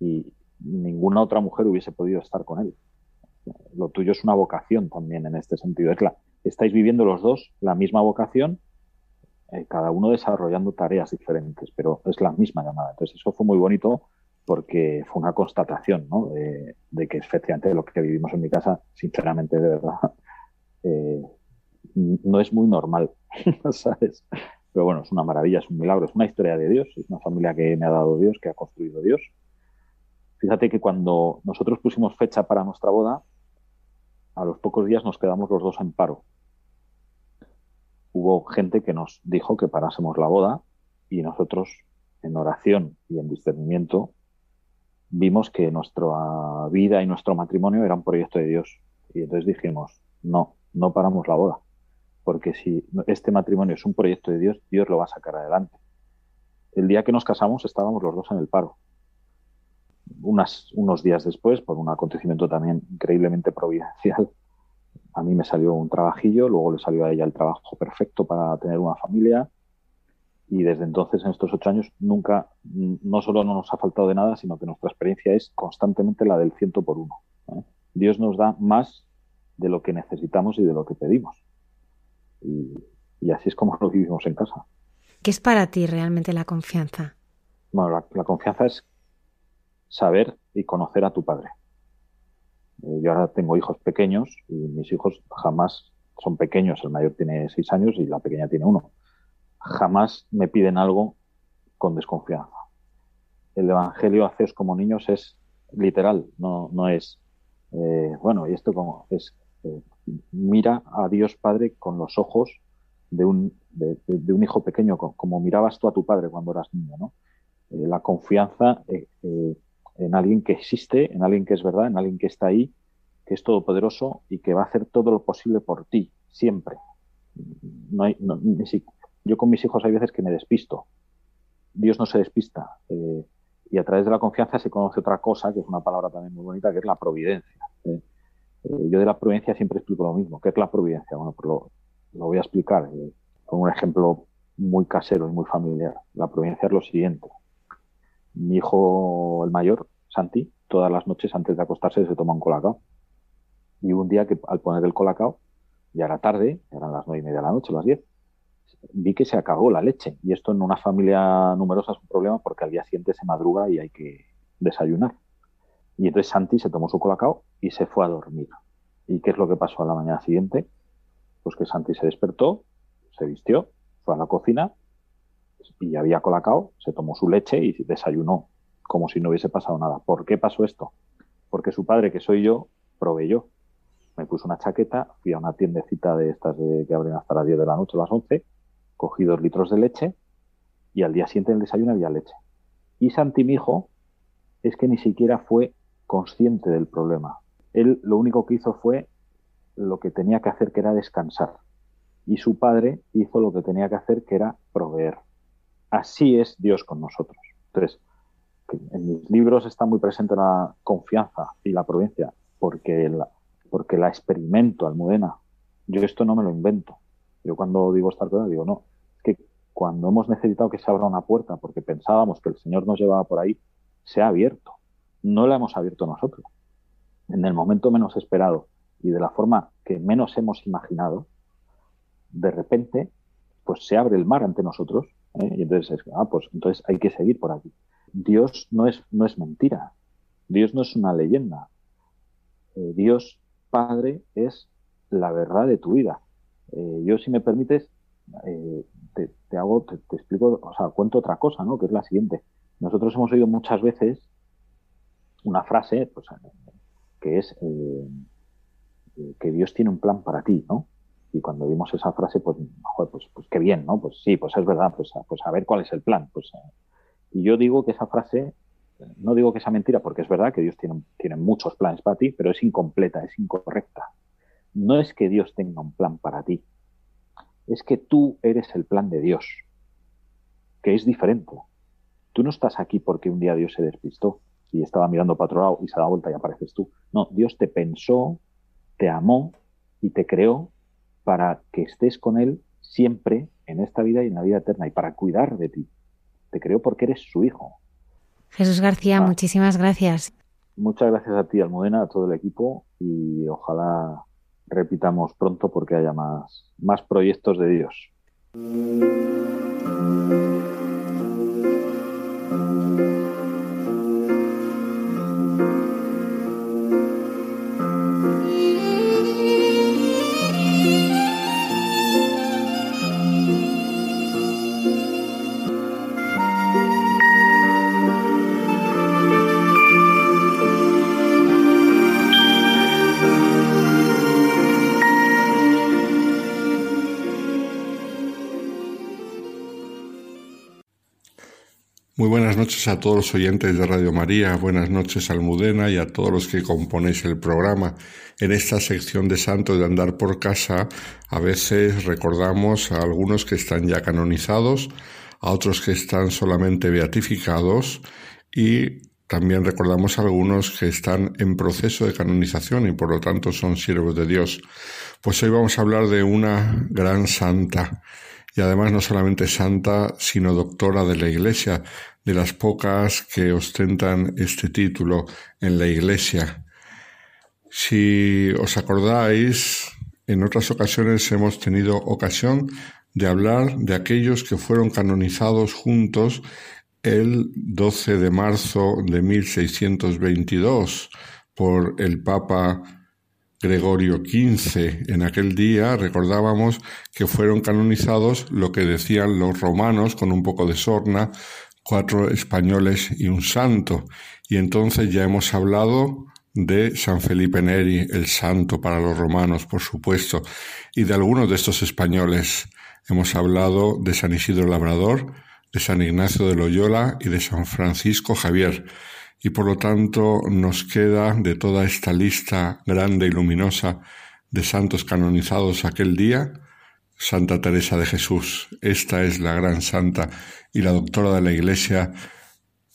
Y ninguna otra mujer hubiese podido estar con él. Lo tuyo es una vocación también en este sentido, es la, estáis viviendo los dos la misma vocación, eh, cada uno desarrollando tareas diferentes, pero es la misma llamada. Entonces eso fue muy bonito porque fue una constatación ¿no? de, que efectivamente lo que vivimos en mi casa, sinceramente, de verdad, eh, no es muy normal, ¿sabes? Pero bueno, es una maravilla, es un milagro, es una historia de Dios, es una familia que me ha dado Dios, que ha construido Dios. Fíjate que cuando nosotros pusimos fecha para nuestra boda, a los pocos días nos quedamos los dos en paro. Hubo gente que nos dijo que parásemos la boda y nosotros en oración y en discernimiento vimos que nuestra vida y nuestro matrimonio eran un proyecto de Dios. Y entonces dijimos, no, no paramos la boda porque si este matrimonio es un proyecto de Dios, Dios lo va a sacar adelante. El día que nos casamos estábamos los dos en el paro. Unos días después, por un acontecimiento también increíblemente providencial, a mí me salió un trabajillo, luego le salió a ella el trabajo perfecto para tener una familia y desde entonces, en estos ocho años, nunca, no solo no nos ha faltado de nada, sino que nuestra experiencia es constantemente la del ciento por uno. ¿eh? Dios nos da más de lo que necesitamos y de lo que pedimos. Y, así es como lo vivimos en casa. ¿Qué es para ti realmente la confianza? Bueno, la, confianza es saber y conocer a tu padre. Eh, yo ahora tengo hijos pequeños y mis hijos jamás son pequeños. El mayor tiene seis años y la pequeña tiene uno. Jamás me piden algo con desconfianza. El Evangelio haceos como niños es literal, no, no es, eh, bueno, y esto como es eh, mira a Dios Padre con los ojos de un, de, un hijo pequeño, como mirabas tú a tu padre cuando eras niño, ¿no? La confianza en alguien que existe, en alguien que es verdad, en alguien que está ahí, que es todopoderoso y que va a hacer todo lo posible por ti, siempre. No hay, yo con mis hijos hay veces que me despisto. Dios no se despista. y a través de la confianza se conoce otra cosa, que es una palabra también muy bonita, que es la providencia. Eh, yo de la providencia siempre explico lo mismo. ¿Qué es la providencia? Bueno, pues lo, voy a explicar eh, con un ejemplo muy casero y muy familiar. La providencia es lo siguiente. Mi hijo, el mayor, Santi, todas las noches antes de acostarse se toma un colacao. Y un día que al poner el colacao, ya era tarde, eran las nueve y media de la noche, las diez, vi que se acabó la leche. Y esto en una familia numerosa es un problema porque al día siguiente se madruga y hay que desayunar. Y entonces Santi se tomó su colacao y se fue a dormir. ¿Y qué es lo que pasó a la mañana siguiente? Pues que Santi se despertó, se vistió, fue a la cocina y había colacao, se tomó su leche y desayunó como si no hubiese pasado nada. ¿Por qué pasó esto? Porque su padre, que soy yo, proveyó. Me puso una chaqueta, fui a una tiendecita de estas de, que abren hasta las 10 de la noche, las 11, cogí dos litros de leche y al día siguiente en el desayuno había leche. Y Santi, mi es que ni siquiera fue consciente del problema. Él lo único que hizo fue lo que tenía que hacer, que era descansar. Y su padre hizo lo que tenía que hacer, que era proveer. Así es Dios con nosotros. Entonces, en mis libros está muy presente la confianza y la providencia, porque la, porque la experimento, Almudena. Yo esto no me lo invento. Yo cuando digo estar cosa, digo, no, es que cuando hemos necesitado que se abra una puerta, porque pensábamos que el Señor nos llevaba por ahí, se ha abierto no la hemos abierto nosotros. En el momento menos esperado y de la forma que menos hemos imaginado, de repente, pues se abre el mar ante nosotros ¿eh? y entonces ah, pues entonces hay que seguir por aquí. Dios no es, no es mentira. Dios no es una leyenda. Eh, Dios Padre es la verdad de tu vida. Eh, yo, si me permites, te, hago, te, te, explico, o sea, cuento otra cosa, ¿no? Que es la siguiente. Nosotros hemos oído muchas veces una frase pues, que es que Dios tiene un plan para ti, ¿no? Y cuando vimos esa frase, pues, pues, pues qué bien, ¿no? Pues sí, pues es verdad, pues, pues a ver cuál es el plan. Pues, eh, y yo digo que esa frase, no digo que sea mentira, porque es verdad que Dios tiene, tiene muchos planes para ti, pero es incompleta, es incorrecta. No es que Dios tenga un plan para ti, es que tú eres el plan de Dios, que es diferente. Tú no estás aquí porque un día Dios se despistó y estaba mirando para otro lado y se da vuelta y apareces tú. No, Dios te pensó, te amó y te creó para que estés con Él siempre en esta vida y en la vida eterna y para cuidar de ti. Te creó porque eres su hijo. Jesús García, ah. muchísimas gracias. Muchas gracias a ti, Almudena, a todo el equipo y ojalá repitamos pronto porque haya más, más proyectos de Dios. Muy buenas noches a todos los oyentes de Radio María, buenas noches Almudena y a todos los que componéis el programa. En esta sección de Santos de Andar por Casa, a veces recordamos a algunos que están ya canonizados, a otros que están solamente beatificados y también recordamos a algunos que están en proceso de canonización y por lo tanto son siervos de Dios. Pues hoy vamos a hablar de una gran santa y además no solamente santa, sino doctora de la Iglesia, de las pocas que ostentan este título en la Iglesia. Si os acordáis, en otras ocasiones hemos tenido ocasión de hablar de aquellos que fueron canonizados juntos el 12 de marzo de 1622 por el Papa Gregorio XV. En aquel día recordábamos que fueron canonizados lo que decían los romanos con un poco de sorna, cuatro españoles y un santo. Y entonces ya hemos hablado de San Felipe Neri, el santo para los romanos, por supuesto, y de algunos de estos españoles. Hemos hablado de San Isidro Labrador, de San Ignacio de Loyola y de San Francisco Javier. Y por lo tanto nos queda de toda esta lista grande y luminosa de santos canonizados aquel día, Santa Teresa de Jesús. Esta es la gran santa y la doctora de la Iglesia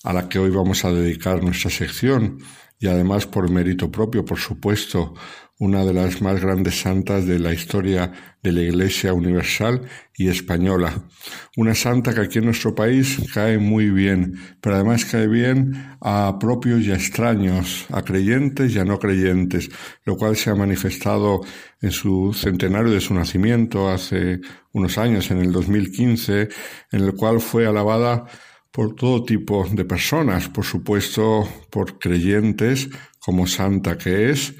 a la que hoy vamos a dedicar nuestra sección y además por mérito propio, por supuesto, una de las más grandes santas de la historia de la Iglesia universal y española. Una santa que aquí en nuestro país cae muy bien, pero además cae bien a propios y a extraños, a creyentes y a no creyentes, lo cual se ha manifestado en su centenario de su nacimiento hace unos años, en el 2015, en el cual fue alabada por todo tipo de personas, por supuesto por creyentes como santa que es,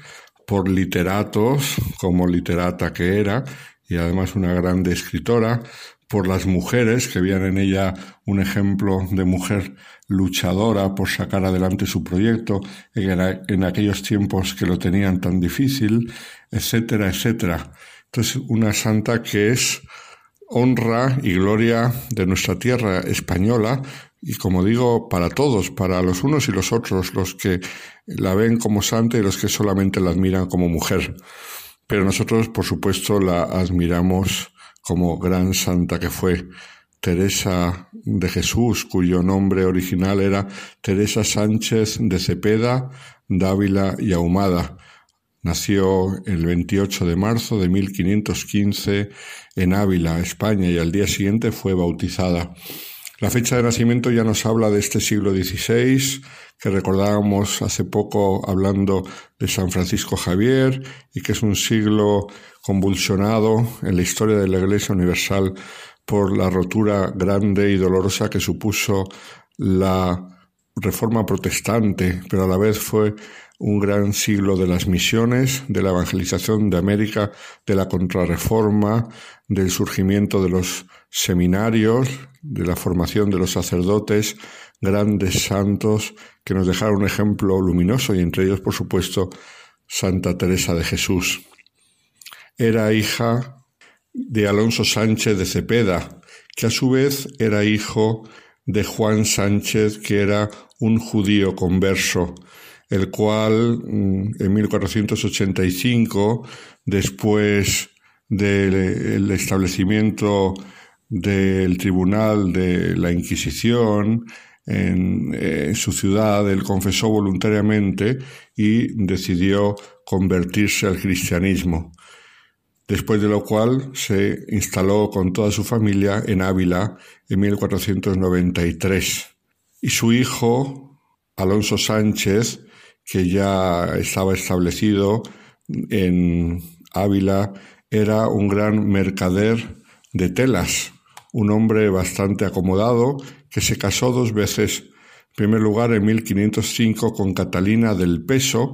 por literatos, como literata que era, y además una grande escritora, por las mujeres, que veían en ella un ejemplo de mujer luchadora por sacar adelante su proyecto en, aquellos tiempos que lo tenían tan difícil, etcétera, etcétera. Entonces, una santa que es honra y gloria de nuestra tierra española, y como digo, para todos, para los unos y los otros, los que la ven como santa y los que solamente la admiran como mujer. Pero nosotros, por supuesto, la admiramos como gran santa que fue. Teresa de Jesús, cuyo nombre original era Teresa Sánchez de Cepeda, Dávila y Ahumada. Nació el 28 de marzo de 1515 en Ávila, España, y al día siguiente fue bautizada. La fecha de nacimiento ya nos habla de este siglo XVI, que recordábamos hace poco hablando de San Francisco Javier, y que es un siglo convulsionado en la historia de la Iglesia Universal por la rotura grande y dolorosa que supuso la reforma protestante, pero a la vez fue un gran siglo de las misiones, de la evangelización de América, de la contrarreforma, del surgimiento de los seminarios, de la formación de los sacerdotes, grandes santos que nos dejaron un ejemplo luminoso y entre ellos, por supuesto, Santa Teresa de Jesús. Era hija de Alonso Sánchez de Cepeda, que a su vez era hijo de Juan Sánchez, que era un judío converso, el cual mm, en 1485, después del establecimiento del Tribunal de la Inquisición en, su ciudad, él confesó voluntariamente y decidió convertirse al cristianismo, después de lo cual se instaló con toda su familia en Ávila en 1493. Y su hijo, Alonso Sánchez, que ya estaba establecido en Ávila era un gran mercader de telas, un hombre bastante acomodado que se casó dos veces. En primer lugar, en 1505 con Catalina del Peso,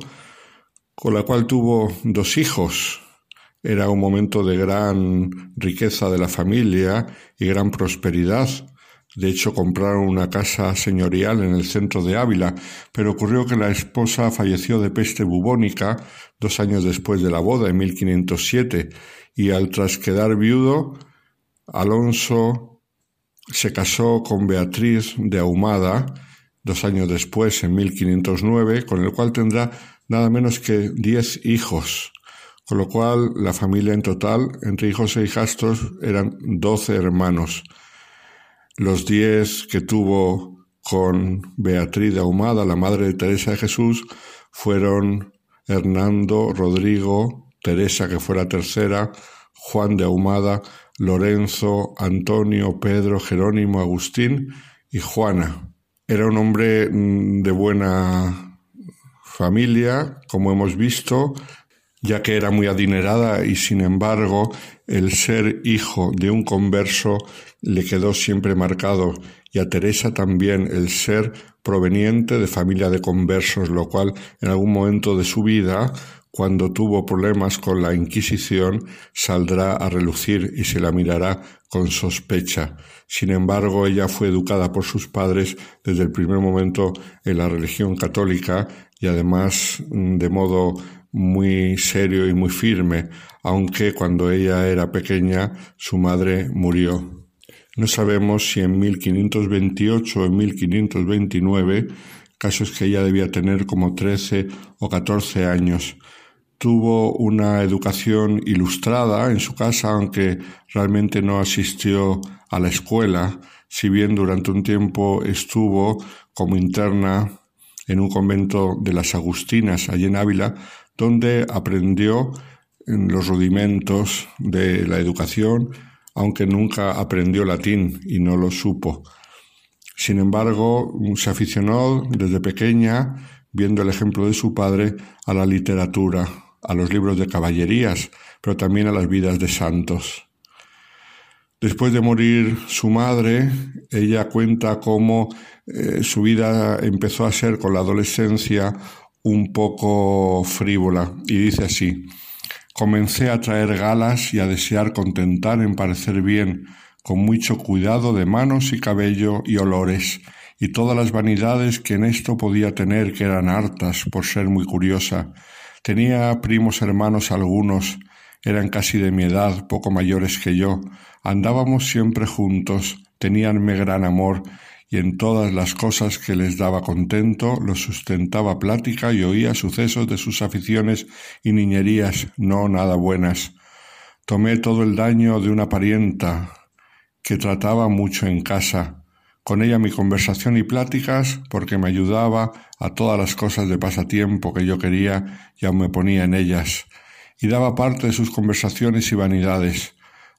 con la cual tuvo dos hijos. Era un momento de gran riqueza de la familia y gran prosperidad. De hecho, compraron una casa señorial en el centro de Ávila, pero ocurrió que la esposa falleció de peste bubónica dos años después de la boda, en 1507, y al tras quedar viudo, Alonso se casó con Beatriz de Ahumada dos años después, en 1509, con el cual tendrá nada menos que diez hijos, con lo cual la familia en total, entre hijos e hijastros, eran doce hermanos. Los diez que tuvo con Beatriz de Ahumada, la madre de Teresa de Jesús, fueron Hernando, Rodrigo, Teresa, que fue la tercera, Juan de Ahumada, Lorenzo, Antonio, Pedro, Jerónimo, Agustín y Juana. Era un hombre mm, de buena familia, como hemos visto, ya que era muy adinerada y sin embargo el ser hijo de un converso le quedó siempre marcado y a Teresa también el ser proveniente de familia de conversos, lo cual en algún momento de su vida, cuando tuvo problemas con la Inquisición, saldrá a relucir y se la mirará con sospecha. Sin embargo, ella fue educada por sus padres desde el primer momento en la religión católica y además mm, de modo muy serio y muy firme, aunque cuando ella era pequeña su madre murió. No sabemos si en 1528 o en 1529, casos que ella debía tener como 13 o 14 años. Tuvo una educación ilustrada en su casa, aunque realmente no asistió a la escuela, si bien durante un tiempo estuvo como interna en un convento de las Agustinas, allí en Ávila, donde aprendió los rudimentos de la educación, aunque nunca aprendió latín y no lo supo. Sin embargo, se aficionó desde pequeña, viendo el ejemplo de su padre, a la literatura, a los libros de caballerías, pero también a las vidas de santos. Después de morir su madre, ella cuenta cómo eh, su vida empezó a ser con la adolescencia un poco frívola y dice así, comencé a traer galas y a desear contentar en parecer bien, con mucho cuidado de manos y cabello y olores, y todas las vanidades que en esto podía tener que eran hartas por ser muy curiosa. Tenía primos hermanos algunos, eran casi de mi edad, poco mayores que yo, andábamos siempre juntos, teníanme gran amor, y en todas las cosas que les daba contento los sustentaba plática y oía sucesos de sus aficiones y niñerías no nada buenas. Tomé todo el daño de una parienta que trataba mucho en casa, con ella mi conversación y pláticas porque me ayudaba a todas las cosas de pasatiempo que yo quería y aún me ponía en ellas, y daba parte de sus conversaciones y vanidades,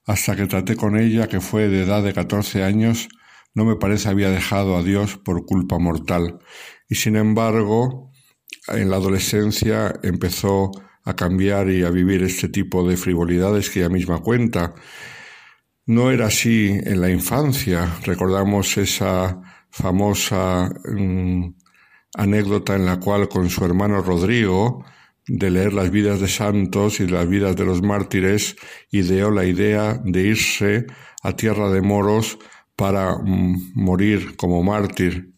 hasta que traté con ella, que fue de edad de catorce años, no me parece había dejado a Dios por culpa mortal, y sin embargo, en la adolescencia empezó a cambiar y a vivir este tipo de frivolidades que ella misma cuenta. No era así en la infancia. Recordamos esa famosa mm, anécdota en la cual con su hermano Rodrigo de leer las vidas de santos y las vidas de los mártires, ideó la idea de irse a tierra de moros para mm, morir como mártir.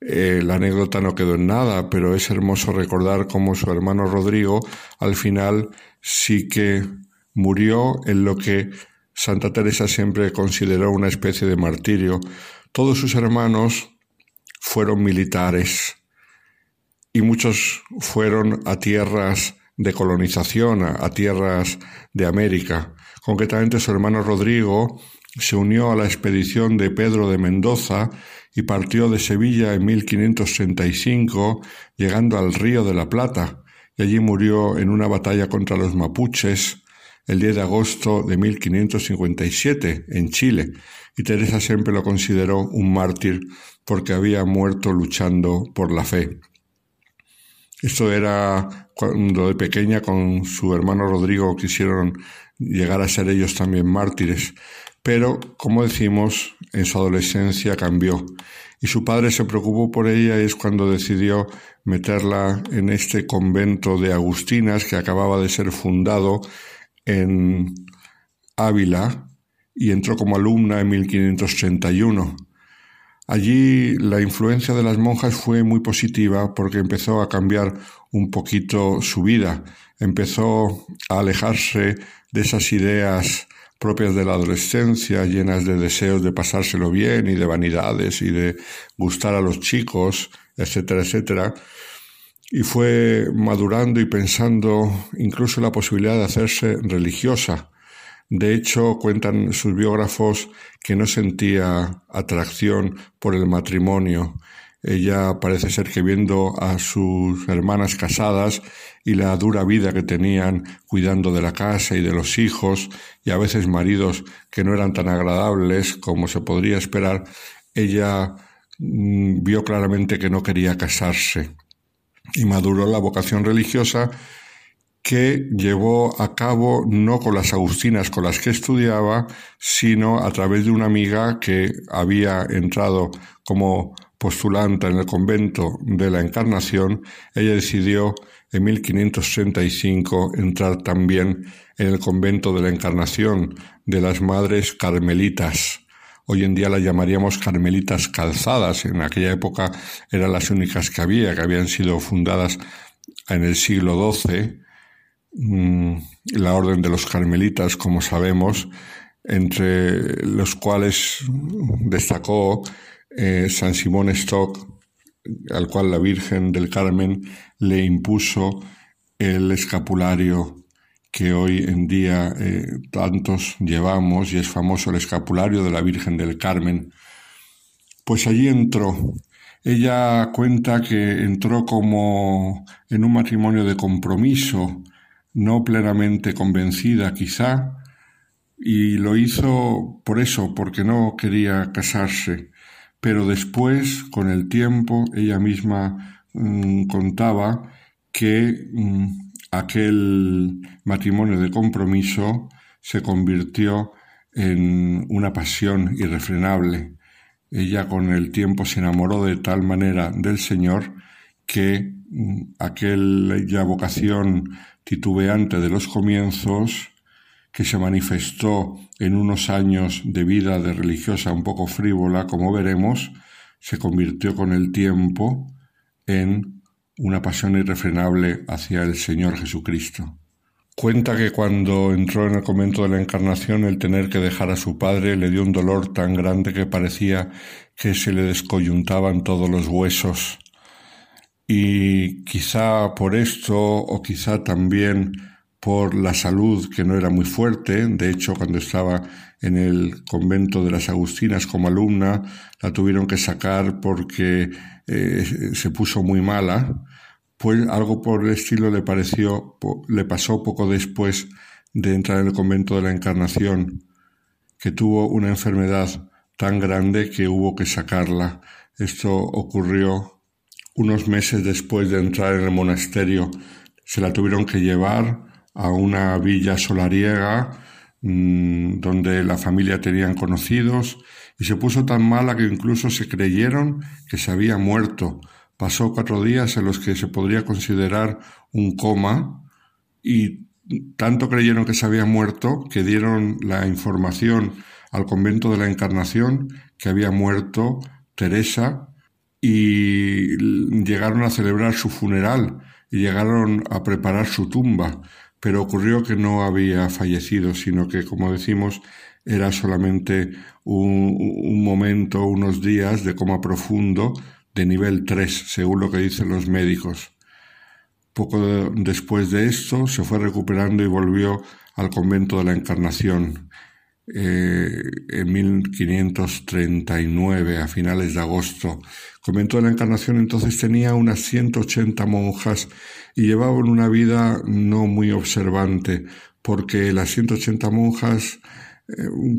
Eh, la anécdota no quedó en nada, pero es hermoso recordar cómo su hermano Rodrigo al final sí que murió en lo que Santa Teresa siempre consideró una especie de martirio. Todos sus hermanos fueron militares y muchos fueron a tierras de colonización, a, tierras de América. Concretamente su hermano Rodrigo se unió a la expedición de Pedro de Mendoza y partió de Sevilla en 1535, llegando al Río de la Plata, y allí murió en una batalla contra los mapuches el 10 de agosto de 1557 en Chile, y Teresa siempre lo consideró un mártir porque había muerto luchando por la fe. Esto era cuando de pequeña con su hermano Rodrigo quisieron llegar a ser ellos también mártires. Pero, como decimos, en su adolescencia cambió y su padre se preocupó por ella y es cuando decidió meterla en este convento de Agustinas que acababa de ser fundado en Ávila y entró como alumna en 1531. Allí la influencia de las monjas fue muy positiva porque empezó a cambiar un poquito su vida, empezó a alejarse de esas ideas propias de la adolescencia, llenas de deseos de pasárselo bien y de vanidades y de gustar a los chicos, etcétera, etcétera. Y fue madurando y pensando incluso la posibilidad de hacerse religiosa. De hecho, cuentan sus biógrafos que no sentía atracción por el matrimonio ella parece ser que viendo a sus hermanas casadas y la dura vida que tenían cuidando de la casa y de los hijos y a veces maridos que no eran tan agradables como se podría esperar, ella mm, vio claramente que no quería casarse y maduró la vocación religiosa que llevó a cabo no con las agustinas con las que estudiaba, sino a través de una amiga que había entrado como postulanta en el convento de la Encarnación, ella decidió en 1565 entrar también en el convento de la Encarnación de las Madres Carmelitas. Hoy en día las llamaríamos Carmelitas Calzadas. En aquella época eran las únicas que había, que habían sido fundadas en el siglo XII. Mm, la Orden de los Carmelitas, como sabemos, entre los cuales destacó eh, San Simón Stock, al cual la Virgen del Carmen le impuso el escapulario que hoy en día eh, tantos llevamos y es famoso el escapulario de la Virgen del Carmen. Pues allí entró. Ella cuenta que entró como en un matrimonio de compromiso, no plenamente convencida quizá, y lo hizo por eso, porque no quería casarse. Pero después, con el tiempo, ella misma mm, contaba que mm, aquel matrimonio de compromiso se convirtió en una pasión irrefrenable. Ella con el tiempo se enamoró de tal manera del Señor que mm, aquella vocación titubeante de los comienzos que se manifestó en unos años de vida de religiosa un poco frívola, como veremos, se convirtió con el tiempo en una pasión irrefrenable hacia el Señor Jesucristo. Cuenta que cuando entró en el convento de la Encarnación el tener que dejar a su padre le dio un dolor tan grande que parecía que se le descoyuntaban todos los huesos. Y quizá por esto, o quizá también por la salud que no era muy fuerte. De hecho, cuando estaba en el convento de las Agustinas como alumna, la tuvieron que sacar porque eh, se puso muy mala. Pues algo por el estilo le pareció, le pasó poco después de entrar en el convento de la Encarnación, que tuvo una enfermedad tan grande que hubo que sacarla. Esto ocurrió unos meses después de entrar en el monasterio. Se la tuvieron que llevar a una villa solariega mm, donde la familia tenían conocidos y se puso tan mala que incluso se creyeron que se había muerto. Pasó cuatro días en los que se podría considerar un coma y tanto creyeron que se había muerto que dieron la información al convento de la Encarnación que había muerto Teresa y llegaron a celebrar su funeral y llegaron a preparar su tumba pero ocurrió que no había fallecido, sino que, como decimos, era solamente un, momento, unos días de coma profundo de nivel 3, según lo que dicen los médicos. Poco después de esto se fue recuperando y volvió al convento de la Encarnación eh, en 1539, a finales de agosto. Convento de la Encarnación entonces tenía unas 180 monjas y llevaban una vida no muy observante, porque las 180 monjas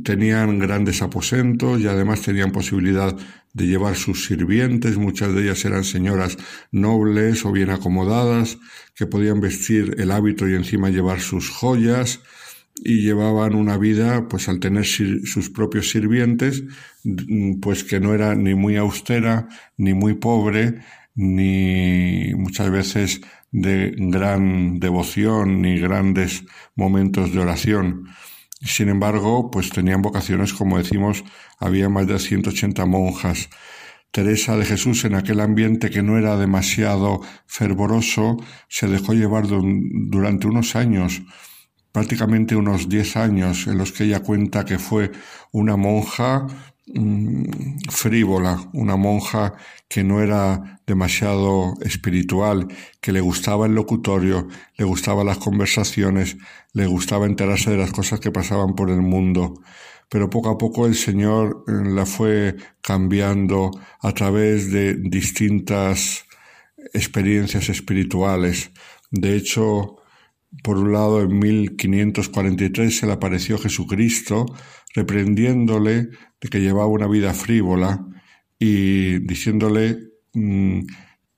tenían grandes aposentos y además tenían posibilidad de llevar sus sirvientes, muchas de ellas eran señoras nobles o bien acomodadas, que podían vestir el hábito y encima llevar sus joyas, y llevaban una vida, pues al tener sus propios sirvientes, pues que no era ni muy austera, ni muy pobre, ni muchas veces de gran devoción, ni grandes momentos de oración. Sin embargo, pues tenían vocaciones, como decimos, había más de 180 monjas. Teresa de Jesús, en aquel ambiente que no era demasiado fervoroso, se dejó llevar durante unos años prácticamente unos 10 años en los que ella cuenta que fue una monja frívola, una monja que no era demasiado espiritual, que le gustaba el locutorio, le gustaban las conversaciones, le gustaba enterarse de las cosas que pasaban por el mundo. Pero poco a poco el Señor eh, la fue cambiando a través de distintas experiencias espirituales. De hecho, por un lado, en 1543 se le apareció Jesucristo reprendiéndole de que llevaba una vida frívola y diciéndole mm,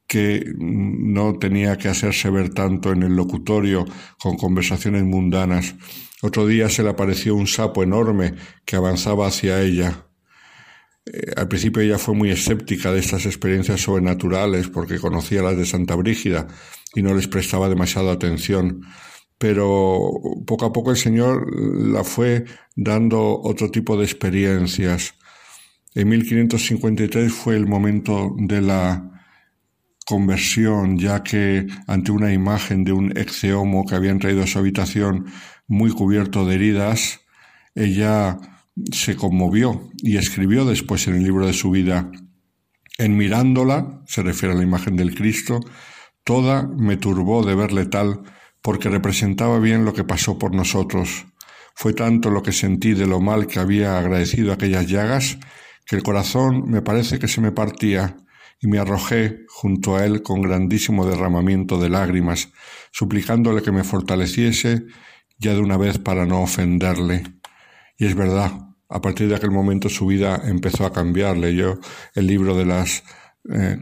que no tenía que hacerse ver tanto en el locutorio con conversaciones mundanas. Otro día se le apareció un sapo enorme que avanzaba hacia ella. Eh, al principio ella fue muy escéptica de estas experiencias sobrenaturales porque conocía las de Santa Brígida y no les prestaba demasiada atención. Pero poco a poco el Señor la fue dando otro tipo de experiencias. En 1553 fue el momento de la conversión, ya que ante una imagen de un exeomo que habían traído a su habitación muy cubierto de heridas, ella se conmovió y escribió después en el libro de su vida, en mirándola, se refiere a la imagen del Cristo, toda me turbó de verle tal, porque representaba bien lo que pasó por nosotros. Fue tanto lo que sentí de lo mal que había agradecido aquellas llagas, que el corazón me parece que se me partía, y me arrojé junto a él con grandísimo derramamiento de lágrimas, suplicándole que me fortaleciese ya de una vez para no ofenderle. Y es verdad, a partir de aquel momento su vida empezó a cambiar. Leyó el libro de las eh,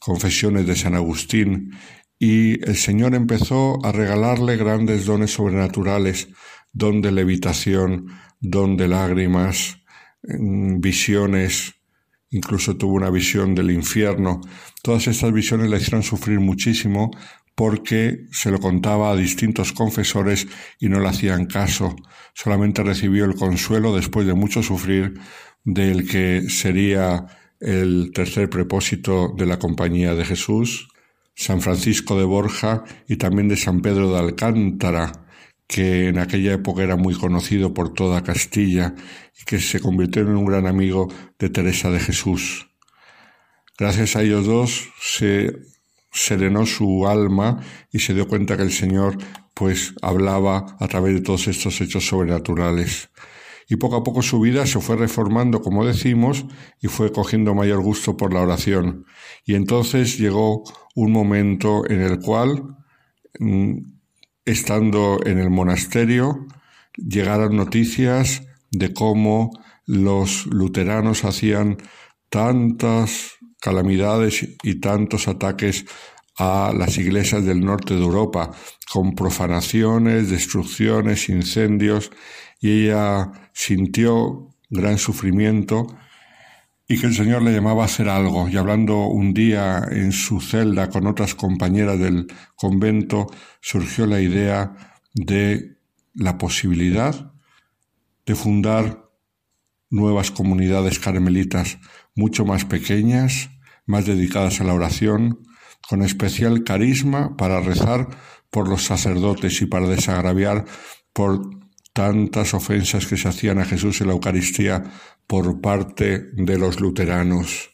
confesiones de San Agustín y el Señor empezó a regalarle grandes dones sobrenaturales, don de levitación, don de lágrimas, mm, visiones, incluso tuvo una visión del infierno. Todas estas visiones le hicieron sufrir muchísimo porque se lo contaba a distintos confesores y no le hacían caso. Solamente recibió el consuelo después de mucho sufrir del que sería el tercer propósito de la compañía de Jesús, San Francisco de Borja y también de San Pedro de Alcántara, que en aquella época era muy conocido por toda Castilla y que se convirtió en un gran amigo de Teresa de Jesús. Gracias a ellos dos se serenó su alma y se dio cuenta que el Señor pues hablaba a través de todos estos hechos sobrenaturales. Y poco a poco su vida se fue reformando, como decimos, y fue cogiendo mayor gusto por la oración. Y entonces llegó un momento en el cual, mm, estando en el monasterio, llegaron noticias de cómo los luteranos hacían tantas calamidades y tantos ataques a las iglesias del norte de Europa, con profanaciones, destrucciones, incendios, y ella sintió gran sufrimiento y que el Señor le llamaba a hacer algo. Y hablando un día en su celda con otras compañeras del convento, surgió la idea de la posibilidad de fundar nuevas comunidades carmelitas mucho más pequeñas, más dedicadas a la oración, con especial carisma para rezar por los sacerdotes y para desagraviar por tantas ofensas que se hacían a Jesús en la Eucaristía por parte de los luteranos.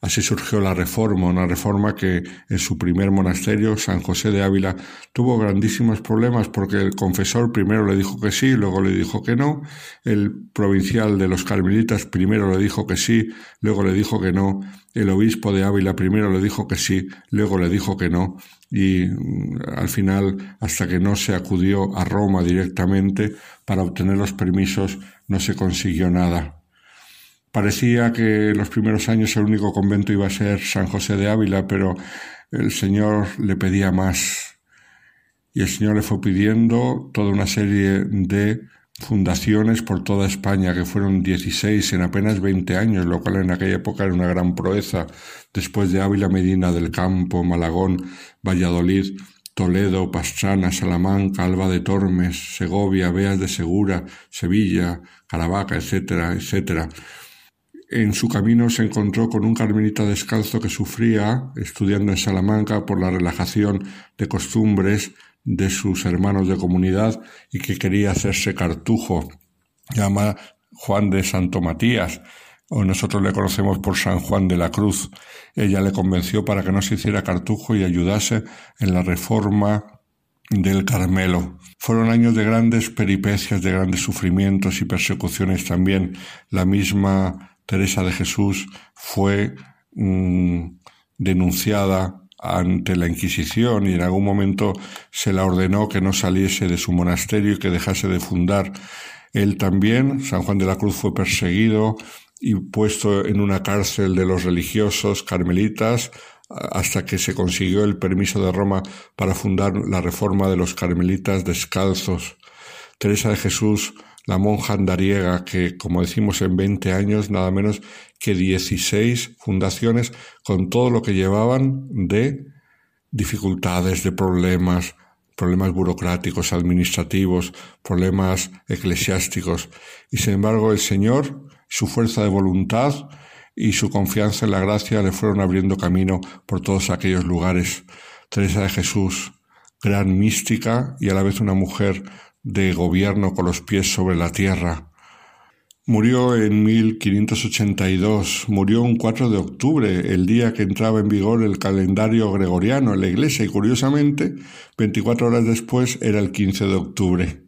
Así surgió la reforma, una reforma que en su primer monasterio, San José de Ávila, tuvo grandísimos problemas porque el confesor primero le dijo que sí, luego le dijo que no, el provincial de los carmelitas primero le dijo que sí, luego le dijo que no, el obispo de Ávila primero le dijo que sí, luego le dijo que no, y mm, al final, hasta que no se acudió a Roma directamente para obtener los permisos, no se consiguió nada. Parecía que en los primeros años el único convento iba a ser San José de Ávila, pero el Señor le pedía más. Y el Señor le fue pidiendo toda una serie de fundaciones por toda España, que fueron 16 en apenas 20 años, lo cual en aquella época era una gran proeza. Después de Ávila, Medina del Campo, Malagón, Valladolid, Toledo, Pastrana, Salamanca, Alba de Tormes, Segovia, Beas de Segura, Sevilla, Caravaca, etcétera, etcétera. En su camino se encontró con un carmelita descalzo que sufría, estudiando en Salamanca, por la relajación de costumbres de sus hermanos de comunidad y que quería hacerse cartujo. Llama Juan de Santo Matías, o nosotros le conocemos por San Juan de la Cruz. Ella le convenció para que no se hiciera cartujo y ayudase en la reforma del Carmelo. Fueron años de grandes peripecias, de grandes sufrimientos y persecuciones también. La misma Teresa de Jesús fue mm, denunciada ante la Inquisición y en algún momento se la ordenó que no saliese de su monasterio y que dejase de fundar. Él también, San Juan de la Cruz, fue perseguido y puesto en una cárcel de los religiosos carmelitas hasta que se consiguió el permiso de Roma para fundar la reforma de los carmelitas descalzos. Teresa de Jesús la monja andariega que, como decimos, en 20 años nada menos que 16 fundaciones con todo lo que llevaban de dificultades, de problemas, problemas burocráticos, administrativos, problemas eclesiásticos. Y sin embargo el Señor, su fuerza de voluntad y su confianza en la gracia le fueron abriendo camino por todos aquellos lugares. Teresa de Jesús, gran mística y a la vez una mujer de gobierno con los pies sobre la tierra. Murió en 1582, murió un 4 de octubre, el día que entraba en vigor el calendario gregoriano en la iglesia y curiosamente, 24 horas después era el 15 de octubre.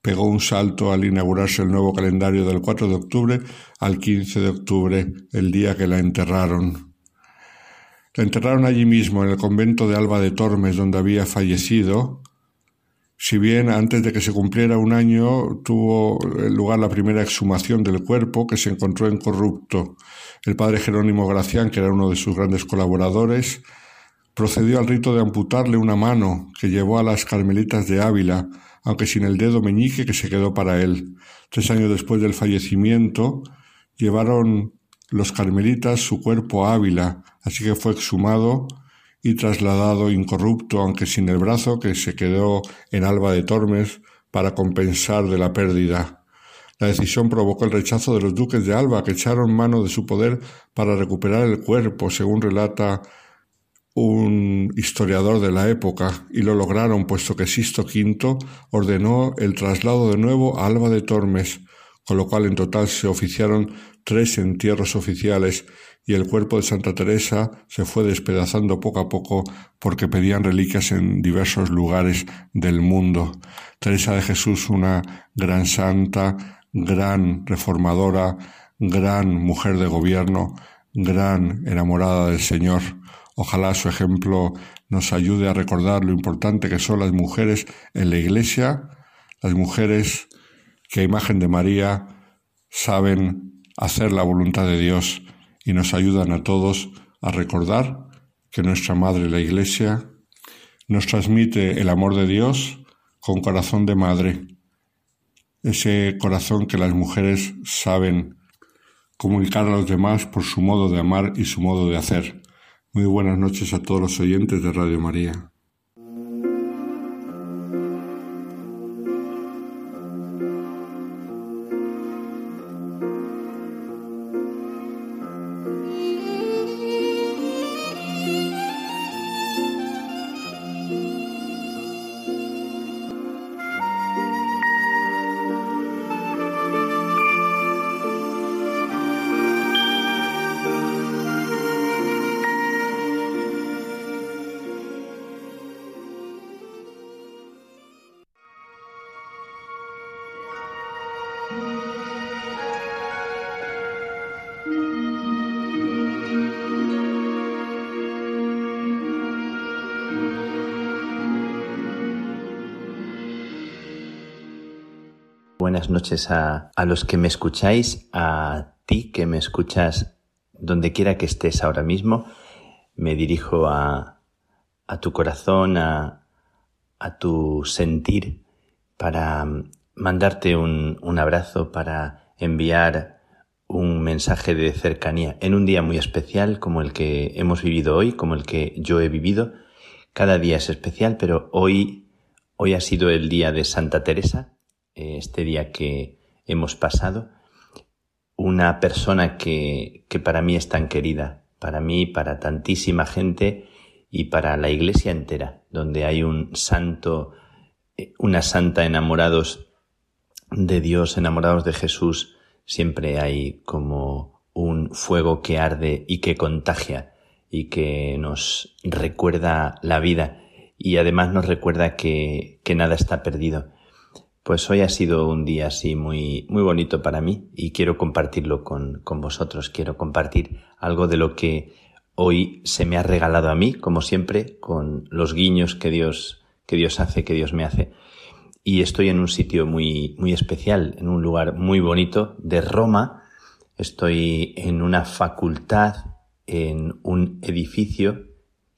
Pegó un salto al inaugurarse el nuevo calendario del 4 de octubre al 15 de octubre, el día que la enterraron. La enterraron allí mismo, en el convento de Alba de Tormes, donde había fallecido, si bien antes de que se cumpliera un año tuvo lugar la primera exhumación del cuerpo que se encontró incorrupto, el padre Jerónimo Gracián, que era uno de sus grandes colaboradores, procedió al rito de amputarle una mano que llevó a las carmelitas de Ávila, aunque sin el dedo meñique que se quedó para él. Tres años después del fallecimiento, llevaron los carmelitas su cuerpo a Ávila, así que fue exhumado y trasladado incorrupto, aunque sin el brazo, que se quedó en Alba de Tormes para compensar de la pérdida. La decisión provocó el rechazo de los duques de Alba, que echaron mano de su poder para recuperar el cuerpo, según relata un historiador de la época, y lo lograron puesto que Sisto V ordenó el traslado de nuevo a Alba de Tormes, con lo cual en total se oficiaron tres entierros oficiales y el cuerpo de Santa Teresa se fue despedazando poco a poco porque pedían reliquias en diversos lugares del mundo. Teresa de Jesús, una gran santa, gran reformadora, gran mujer de gobierno, gran enamorada del Señor. Ojalá su ejemplo nos ayude a recordar lo importante que son las mujeres en la Iglesia, las mujeres que a imagen de María saben hacer la voluntad de Dios y nos ayudan a todos a recordar que nuestra Madre la Iglesia nos transmite el amor de Dios con corazón de madre, ese corazón que las mujeres saben comunicar a los demás por su modo de amar y su modo de hacer. Muy buenas noches a todos los oyentes de Radio María. Buenas noches a, a los que me escucháis, a ti que me escuchas donde quiera que estés ahora mismo. Me dirijo a, a tu corazón, a, a tu sentir, para mandarte un, un abrazo, para enviar un mensaje de cercanía en un día muy especial como el que hemos vivido hoy, como el que yo he vivido. Cada día es especial, pero hoy, hoy ha sido el día de Santa Teresa, este día que hemos pasado. Una persona que, que para mí es tan querida, para mí, para tantísima gente y para la iglesia entera, donde hay un santo, eh, una santa enamorados de Dios, enamorados de Jesús, siempre hay como un fuego que arde y que contagia y que nos recuerda la vida y además nos recuerda que, que nada está perdido. Pues hoy ha sido un día así muy, muy bonito para mí y quiero compartirlo con, con vosotros. Quiero compartir algo de lo que hoy se me ha regalado a mí, como siempre, con los guiños que Dios, que Dios hace, que Dios me hace y estoy en un sitio muy, muy especial, en un lugar muy bonito de Roma. Estoy en una facultad, en un edificio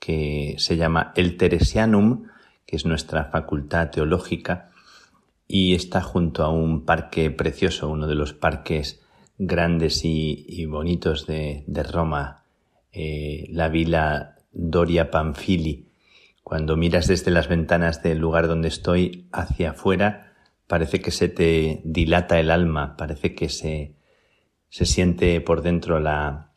que se llama el Teresianum, que es nuestra facultad teológica, y está junto a un parque precioso, uno de los parques grandes y, bonitos de, Roma, eh, la Villa Doria Panfili, cuando miras desde las ventanas del lugar donde estoy hacia afuera, parece que se te dilata el alma, parece que se, se siente por dentro la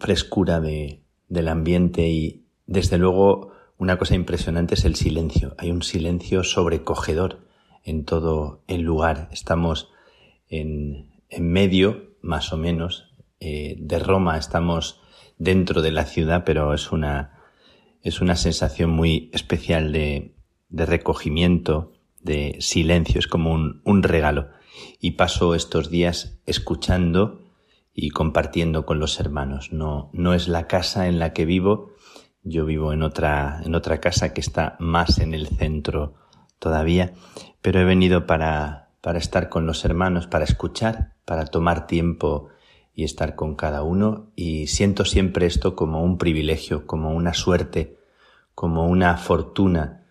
frescura de, del ambiente y desde luego una cosa impresionante es el silencio. Hay un silencio sobrecogedor en todo el lugar. Estamos en, en medio, más o menos, eh, de Roma. Estamos dentro de la ciudad, pero es una, es una sensación muy especial de, de recogimiento, de silencio, es como un, un, regalo. Y paso estos días escuchando y compartiendo con los hermanos. No, no es la casa en la que vivo, yo vivo en otra, en otra casa que está más en el centro todavía, pero he venido para, para estar con los hermanos, para escuchar, para tomar tiempo y estar con cada uno y siento siempre esto como un privilegio, como una suerte, como una fortuna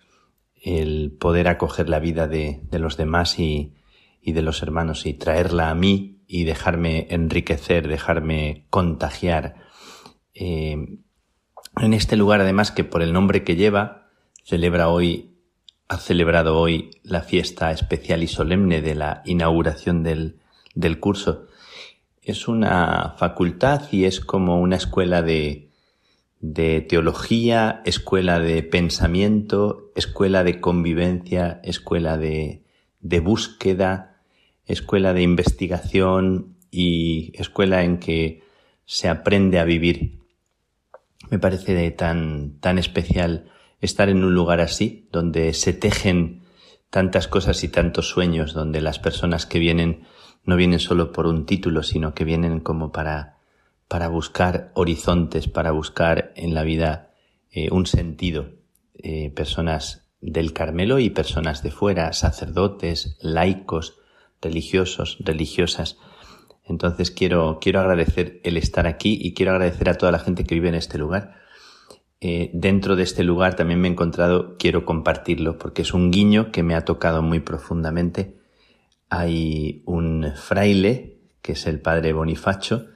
el poder acoger la vida de, de los demás y, y, de los hermanos y traerla a mí y dejarme enriquecer, dejarme contagiar. Eh, en este lugar, además, que por el nombre que lleva, celebra hoy, ha celebrado hoy la fiesta especial y solemne de la inauguración del, del curso. Es una facultad y es como una escuela de, de teología, escuela de pensamiento, escuela de convivencia, escuela de, de búsqueda, escuela de investigación y escuela en que se aprende a vivir. Me parece tan, tan especial estar en un lugar así, donde se tejen tantas cosas y tantos sueños, donde las personas que vienen no vienen solo por un título, sino que vienen como para para buscar horizontes, para buscar en la vida eh, un sentido. Eh, personas del Carmelo y personas de fuera, sacerdotes, laicos, religiosos, religiosas. Entonces quiero, quiero agradecer el estar aquí y quiero agradecer a toda la gente que vive en este lugar. Eh, dentro de este lugar también me he encontrado, quiero compartirlo porque es un guiño que me ha tocado muy profundamente. Hay un fraile, que es el padre Bonifacio,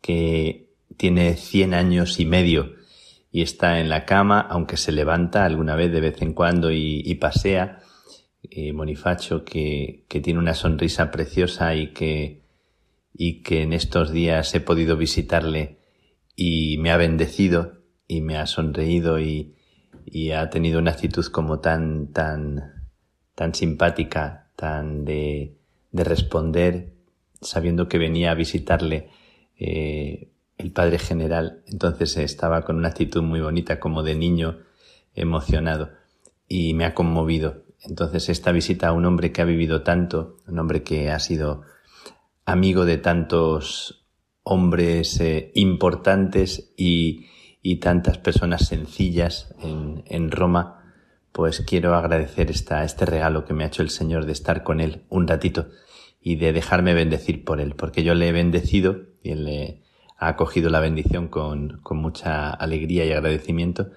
que tiene 100 años y medio y está en la cama, aunque se levanta alguna vez de vez en cuando y, pasea. Eh, Bonifacio, que, tiene una sonrisa preciosa y que en estos días he podido visitarle y me ha bendecido y me ha sonreído y, y ha tenido una actitud como tan, tan, tan simpática, tan de, de responder, sabiendo que venía a visitarle eh, el padre general entonces estaba con una actitud muy bonita como de niño emocionado y me ha conmovido. Entonces esta visita a un hombre que ha vivido tanto, un hombre que ha sido amigo de tantos hombres eh, importantes y, y, tantas personas sencillas en, en, Roma, pues quiero agradecer esta, este regalo que me ha hecho el Señor de estar con Él un ratito y de dejarme bendecir por Él, porque yo le he bendecido y Él le ha acogido la bendición con, con mucha alegría y agradecimiento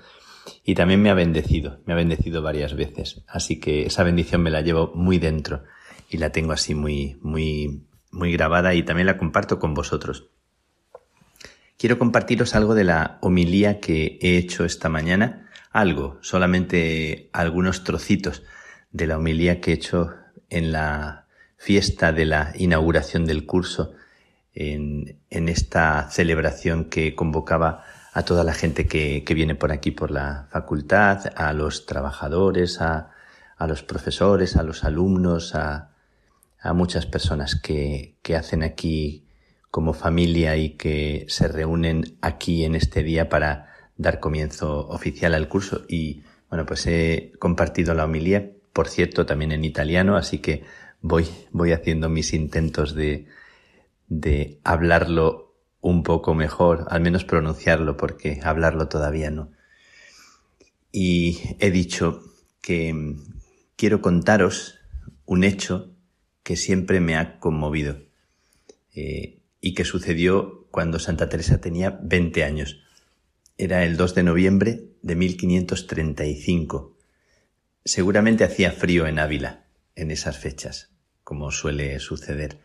y también me ha bendecido, me ha bendecido varias veces, así que esa bendición me la llevo muy dentro y la tengo así muy, muy, muy grabada y también la comparto con vosotros. Quiero compartiros algo de la homilía que he hecho esta mañana. Algo, solamente algunos trocitos de la homilía que he hecho en la fiesta de la inauguración del curso, en, esta celebración que convocaba a toda la gente que, viene por aquí por la facultad, a los trabajadores, a, los profesores, a los alumnos, a, muchas personas que, hacen aquí como familia y que se reúnen aquí en este día para dar comienzo oficial al curso y bueno, pues he compartido la homilía, por cierto, también en italiano, así que voy, voy haciendo mis intentos de, de hablarlo un poco mejor, al menos pronunciarlo, porque hablarlo todavía no. Y he dicho que quiero contaros un hecho que siempre me ha conmovido eh, y que sucedió cuando Santa Teresa tenía 20 años. Era el 2 de noviembre de 1535. Seguramente hacía frío en Ávila en esas fechas, como suele suceder.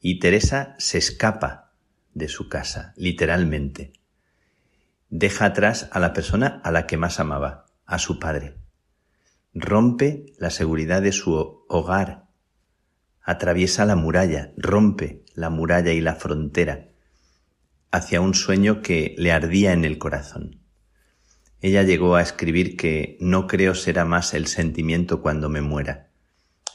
Y Teresa se escapa de su casa, literalmente. Deja atrás a la persona a la que más amaba, a su padre. Rompe la seguridad de su hogar. Atraviesa la muralla, rompe la muralla y la frontera hacia un sueño que le ardía en el corazón. Ella llegó a escribir que no creo será más el sentimiento cuando me muera.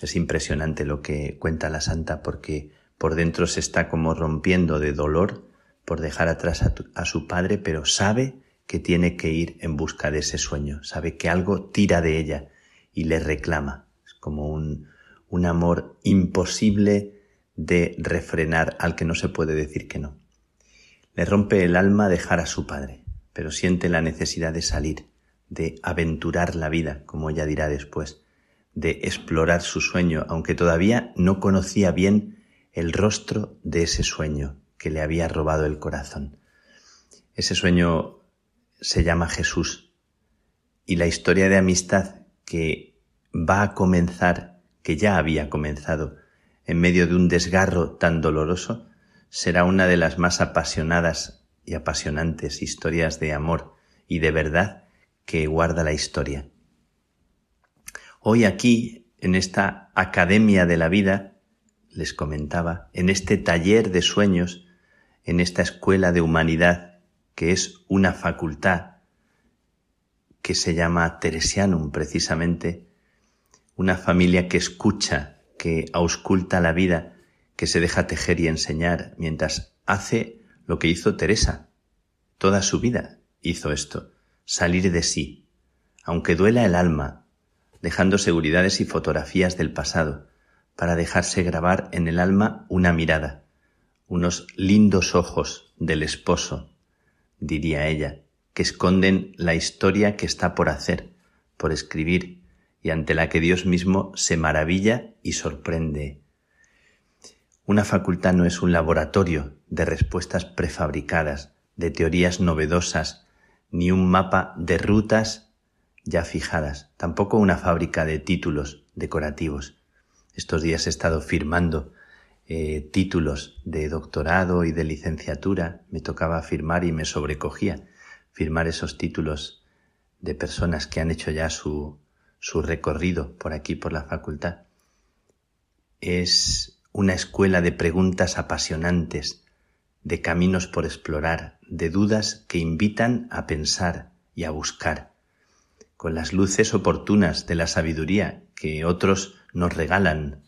Es impresionante lo que cuenta la santa porque por dentro se está como rompiendo de dolor por dejar atrás a, su padre, pero sabe que tiene que ir en busca de ese sueño, sabe que algo tira de ella y le reclama. Es como un, un amor imposible de refrenar al que no se puede decir que no. Le rompe el alma dejar a su padre, pero siente la necesidad de salir, de aventurar la vida, como ella dirá después, de explorar su sueño, aunque todavía no conocía bien el rostro de ese sueño que le había robado el corazón. Ese sueño se llama Jesús y la historia de amistad que va a comenzar, que ya había comenzado, en medio de un desgarro tan doloroso, será una de las más apasionadas y apasionantes historias de amor y de verdad que guarda la historia. Hoy aquí, en esta Academia de la Vida, les comentaba, en este taller de sueños, en esta escuela de humanidad, que es una facultad que se llama Teresianum precisamente, una familia que escucha, que ausculta la vida, que se deja tejer y enseñar mientras hace lo que hizo Teresa. Toda su vida hizo esto, salir de sí, aunque duela el alma, dejando seguridades y fotografías del pasado, para dejarse grabar en el alma una mirada, unos lindos ojos del esposo, diría ella, que esconden la historia que está por hacer, por escribir, y ante la que Dios mismo se maravilla y sorprende una facultad no es un laboratorio de respuestas prefabricadas, de teorías novedosas, ni un mapa de rutas ya fijadas, tampoco una fábrica de títulos decorativos. Estos días he estado firmando eh, títulos de doctorado y de licenciatura, me tocaba firmar y me sobrecogía firmar esos títulos de personas que han hecho ya su, su recorrido por aquí, por la facultad. Es una escuela de preguntas apasionantes, de caminos por explorar, de dudas que invitan a pensar y a buscar, con las luces oportunas de la sabiduría que otros nos regalan,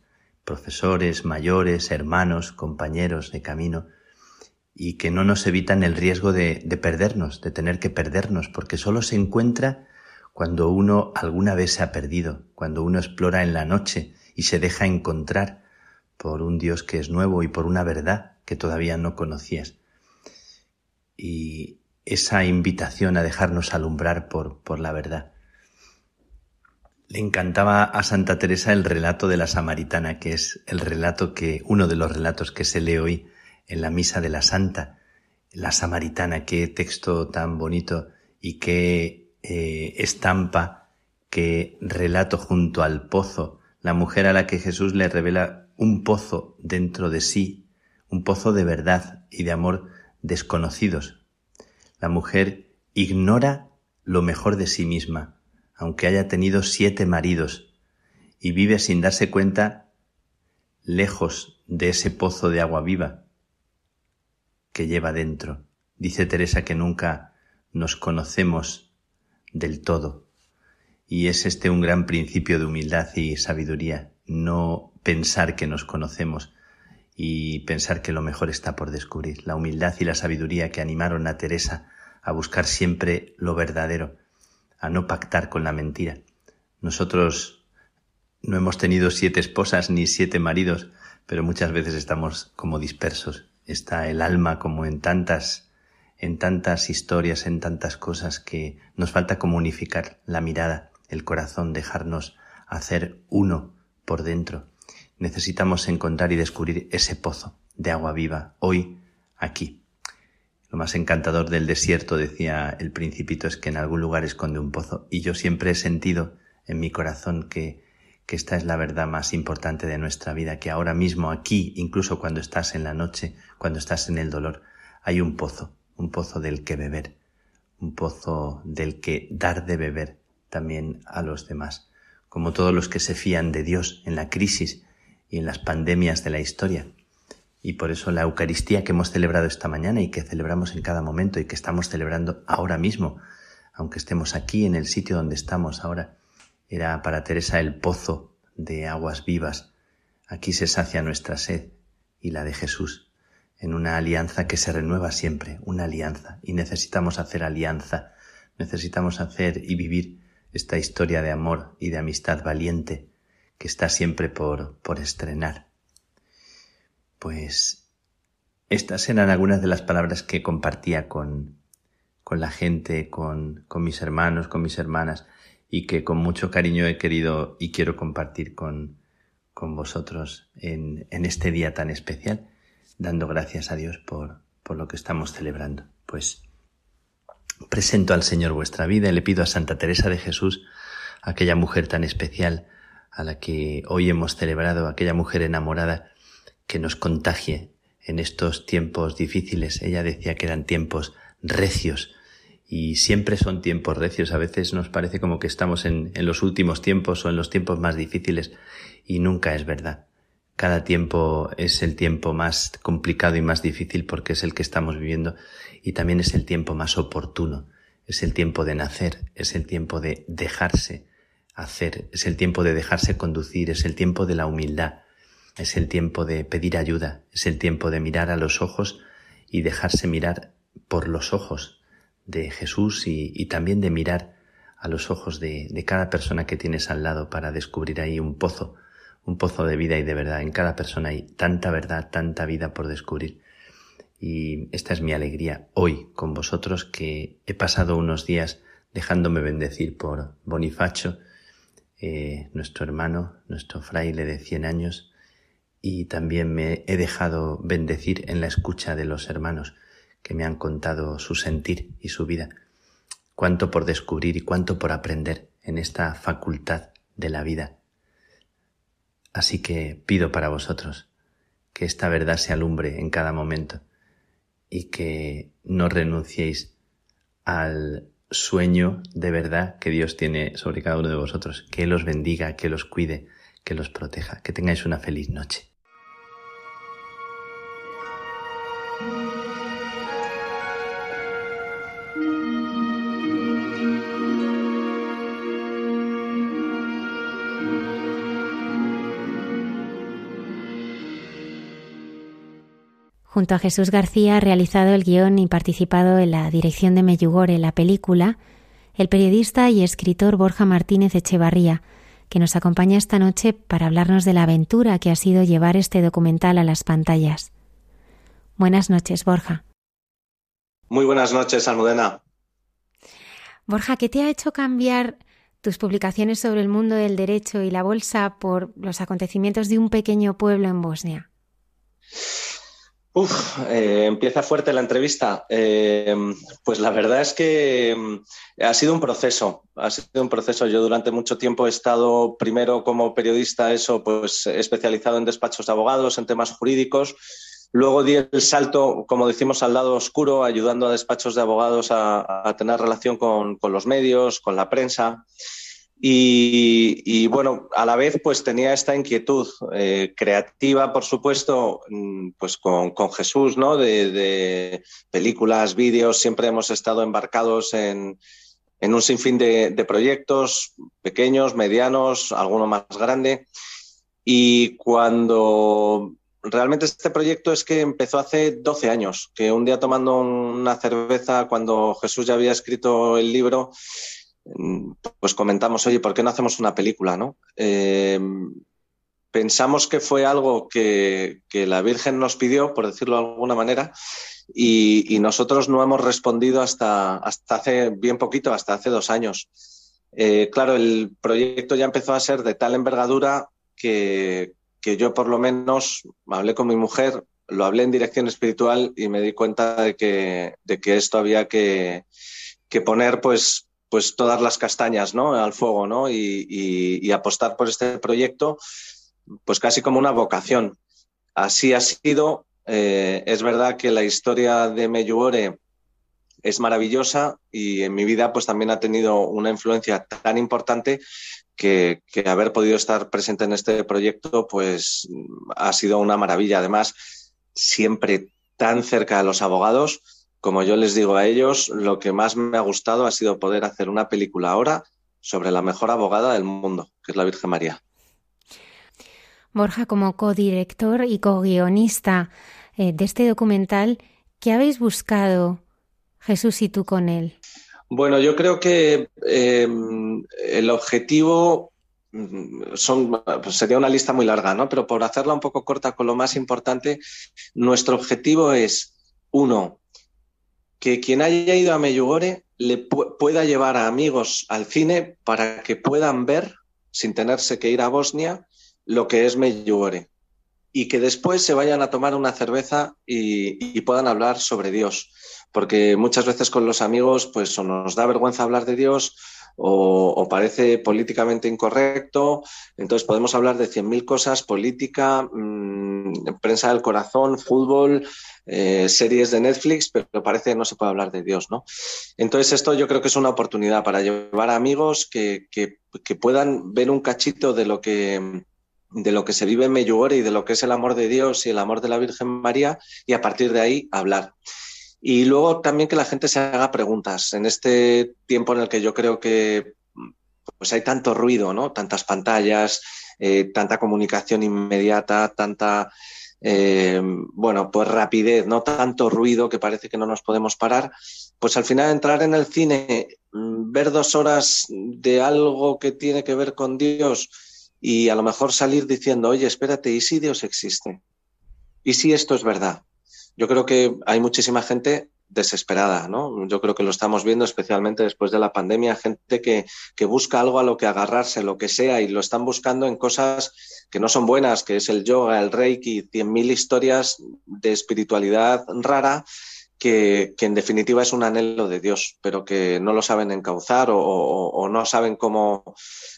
profesores, mayores, hermanos, compañeros de camino, y que no nos evitan el riesgo de, de perdernos, de tener que perdernos, porque solo se encuentra cuando uno alguna vez se ha perdido, cuando uno explora en la noche y se deja encontrar, por un Dios que es nuevo y por una verdad que todavía no conocías. Y esa invitación a dejarnos alumbrar por, por la verdad. Le encantaba a Santa Teresa el relato de la samaritana, que es el relato que, uno de los relatos que se lee hoy en la misa de la Santa. La samaritana, qué texto tan bonito y qué eh, estampa, qué relato junto al pozo, la mujer a la que Jesús le revela un pozo dentro de sí, un pozo de verdad y de amor desconocidos. La mujer ignora lo mejor de sí misma, aunque haya tenido siete maridos, y vive sin darse cuenta lejos de ese pozo de agua viva que lleva dentro. Dice Teresa que nunca nos conocemos del todo. Y es este un gran principio de humildad y sabiduría, no pensar que nos conocemos y pensar que lo mejor está por descubrir. La humildad y la sabiduría que animaron a Teresa a buscar siempre lo verdadero, a no pactar con la mentira. Nosotros no hemos tenido siete esposas ni siete maridos, pero muchas veces estamos como dispersos. Está el alma como en tantas, en tantas historias, en tantas cosas que nos falta como unificar la mirada, el corazón, dejarnos hacer uno por dentro. Necesitamos encontrar y descubrir ese pozo de agua viva hoy, aquí. Lo más encantador del desierto, decía el principito, es que en algún lugar esconde un pozo. Y yo siempre he sentido en mi corazón que, que esta es la verdad más importante de nuestra vida, que ahora mismo aquí, incluso cuando estás en la noche, cuando estás en el dolor, hay un pozo, un pozo del que beber, un pozo del que dar de beber también a los demás, como todos los que se fían de Dios en la crisis y en las pandemias de la historia, y por eso la Eucaristía que hemos celebrado esta mañana y que celebramos en cada momento y que estamos celebrando ahora mismo, aunque estemos aquí en el sitio donde estamos ahora, era para Teresa el pozo de aguas vivas. Aquí se sacia nuestra sed y la de Jesús, en una alianza que se renueva siempre, una alianza. Y necesitamos hacer alianza, necesitamos hacer y vivir esta historia de amor y de amistad valiente que está siempre por, por estrenar. Pues estas eran algunas de las palabras que compartía con, con la gente, con, con mis hermanos, con mis hermanas, y que con mucho cariño he querido y quiero compartir con, con vosotros en, en este día tan especial, dando gracias a Dios por, por lo que estamos celebrando. Pues presento al Señor vuestra vida y le pido a Santa Teresa de Jesús, aquella mujer tan especial a la que hoy hemos celebrado, aquella mujer enamorada, que nos contagie en estos tiempos difíciles. Ella decía que eran tiempos recios y siempre son tiempos recios. A veces nos parece como que estamos en, en los últimos tiempos o en los tiempos más difíciles y nunca es verdad. Cada tiempo es el tiempo más complicado y más difícil porque es el que estamos viviendo y también es el tiempo más oportuno. Es el tiempo de nacer, es el tiempo de dejarse hacer, es el tiempo de dejarse conducir, es el tiempo de la humildad, es el tiempo de pedir ayuda, es el tiempo de mirar a los ojos y dejarse mirar por los ojos de Jesús y, también de mirar a los ojos de, de, cada persona que tienes al lado para descubrir ahí un pozo, un pozo de vida y de verdad. En cada persona hay tanta verdad, tanta vida por descubrir. Y esta es mi alegría hoy con vosotros que he pasado unos días dejándome bendecir por Bonifacio, eh, nuestro hermano, nuestro fraile de 100 años, y también me he dejado bendecir en la escucha de los hermanos que me han contado su sentir y su vida. Cuánto por descubrir y cuánto por aprender en esta facultad de la vida. Así que pido para vosotros que esta verdad se alumbre en cada momento y que no renunciéis al sueño de verdad que Dios tiene sobre cada uno de vosotros. Que Él bendiga, que los cuide, que los proteja. Que tengáis una feliz noche. Junto a Jesús García ha realizado el guion y participado en la dirección de Meyugore, la película, el periodista y escritor Borja Martínez Echevarría, que nos acompaña esta noche para hablarnos de la aventura que ha sido llevar este documental a las pantallas. Buenas noches, Borja. Muy buenas noches, Almudena. Borja, ¿qué te ha hecho cambiar tus publicaciones sobre el mundo del derecho y la bolsa por los acontecimientos de un pequeño pueblo en Bosnia? Uf, eh, empieza fuerte la entrevista. Eh, pues la verdad es que mm, ha sido un proceso, ha sido un proceso. Yo durante mucho tiempo he estado primero como periodista, eso, pues especializado en despachos de abogados, en temas jurídicos. Luego di el salto, como decimos, al lado oscuro, ayudando a despachos de abogados a, tener relación con, con los medios, con la prensa. Y, bueno, a la vez pues tenía esta inquietud eh, creativa, por supuesto, mm, pues con, Jesús, ¿no? De, películas, vídeos, siempre hemos estado embarcados en, un sinfín de, proyectos pequeños, medianos, alguno más grande. Y cuando realmente este proyecto es que empezó hace 12 años, que un día tomando una cerveza, cuando Jesús ya había escrito el libro, pues comentamos, oye, ¿por qué no hacemos una película? ¿no? Eh, pensamos que fue algo que, la Virgen nos pidió, por decirlo de alguna manera, y, nosotros no hemos respondido hasta, hasta hace bien poquito, hasta hace dos años. Eh, claro, el proyecto ya empezó a ser de tal envergadura que, yo por lo menos hablé con mi mujer, lo hablé en dirección espiritual y me di cuenta de que, de que esto había que, que poner pues pues todas las castañas ¿no? al fuego ¿no? Y, apostar por este proyecto pues casi como una vocación. Así ha sido. Eh, es verdad que la historia de Meyuore es maravillosa y en mi vida pues también ha tenido una influencia tan importante que, que, haber podido estar presente en este proyecto pues ha sido una maravilla. Además, siempre tan cerca de los abogados, como yo les digo a ellos, lo que más me ha gustado ha sido poder hacer una película ahora sobre la mejor abogada del mundo, que es la Virgen María. Borja, como codirector y co-guionista eh, de este documental, ¿qué habéis buscado Jesús y tú con él? Bueno, yo creo que em, el objetivo mm, son, pues sería una lista muy larga, ¿no? Pero por hacerla un poco corta con lo más importante, nuestro objetivo es, uno, que quien haya ido a Meyugore le pueda llevar a amigos al cine para que puedan ver, sin tenerse que ir a Bosnia, lo que es Meyugore. Y que después se vayan a tomar una cerveza y, puedan hablar sobre Dios. Porque muchas veces con los amigos, pues o nos da vergüenza hablar de Dios o, parece políticamente incorrecto. Entonces podemos hablar de 100.000 cosas, política, mmm, prensa del corazón, fútbol, eh, series de Netflix, pero parece que no se puede hablar de Dios, ¿no? Entonces esto yo creo que es una oportunidad para llevar a amigos que, que, puedan ver un cachito de lo que de lo que se vive en Meyugore y de lo que es el amor de Dios y el amor de la Virgen María y a partir de ahí hablar. Y luego también que la gente se haga preguntas. En este tiempo en el que yo creo que pues hay tanto ruido, ¿no? Tantas pantallas, eh, tanta comunicación inmediata, tanta eh, bueno, pues rapidez, no tanto ruido que parece que no nos podemos parar, pues al final entrar en el cine, mm, ver dos horas de algo que tiene que ver con Dios y a lo mejor salir diciendo, oye, espérate, ¿y si Dios existe? ¿Y si esto es verdad? Yo creo que hay muchísima gente desesperada, ¿no? Yo creo que lo estamos viendo especialmente después de la pandemia, gente que, que, busca algo a lo que agarrarse, lo que sea, y lo están buscando en cosas que no son buenas, que es el yoga, el reiki, cien mil historias de espiritualidad rara, que, que, en definitiva es un anhelo de Dios, pero que no lo saben encauzar o, o, no saben cómo,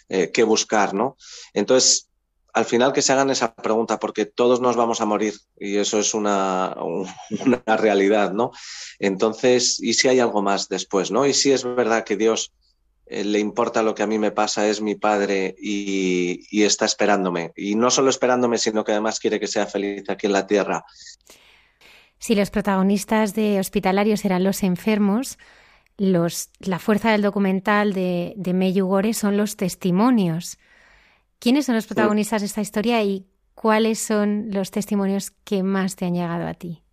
eh, qué buscar, ¿no? Entonces, al final que se hagan esa pregunta, porque todos nos vamos a morir y eso es una, una, realidad, ¿no? Entonces, ¿y si hay algo más después, ¿no? Y si es verdad que Dios eh, le importa lo que a mí me pasa, es mi Padre y, está esperándome. Y no solo esperándome, sino que además quiere que sea feliz aquí en la tierra. Si los protagonistas de Hospitalarios eran los enfermos, los, la fuerza del documental de, de Meyugore son los testimonios ¿Quiénes son los protagonistas de esta historia y cuáles son los testimonios que más te han llegado a ti?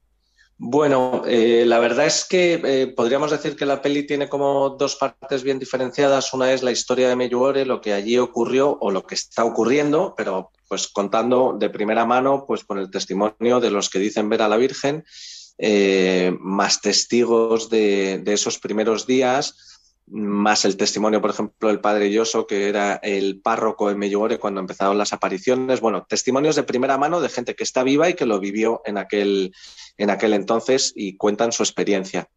Bueno, eh, la verdad es que eh, podríamos decir que la peli tiene como dos partes bien diferenciadas. Una es la historia de Meyuore, lo que allí ocurrió o lo que está ocurriendo, pero pues contando de primera mano, pues con el testimonio de los que dicen ver a la Virgen, eh, más testigos de, de, esos primeros días, más el testimonio, por ejemplo, del padre Yoso, que era el párroco en Medjugorje cuando empezaron las apariciones. Bueno, testimonios de primera mano de gente que está viva y que lo vivió en aquel, en aquel entonces y cuentan su experiencia.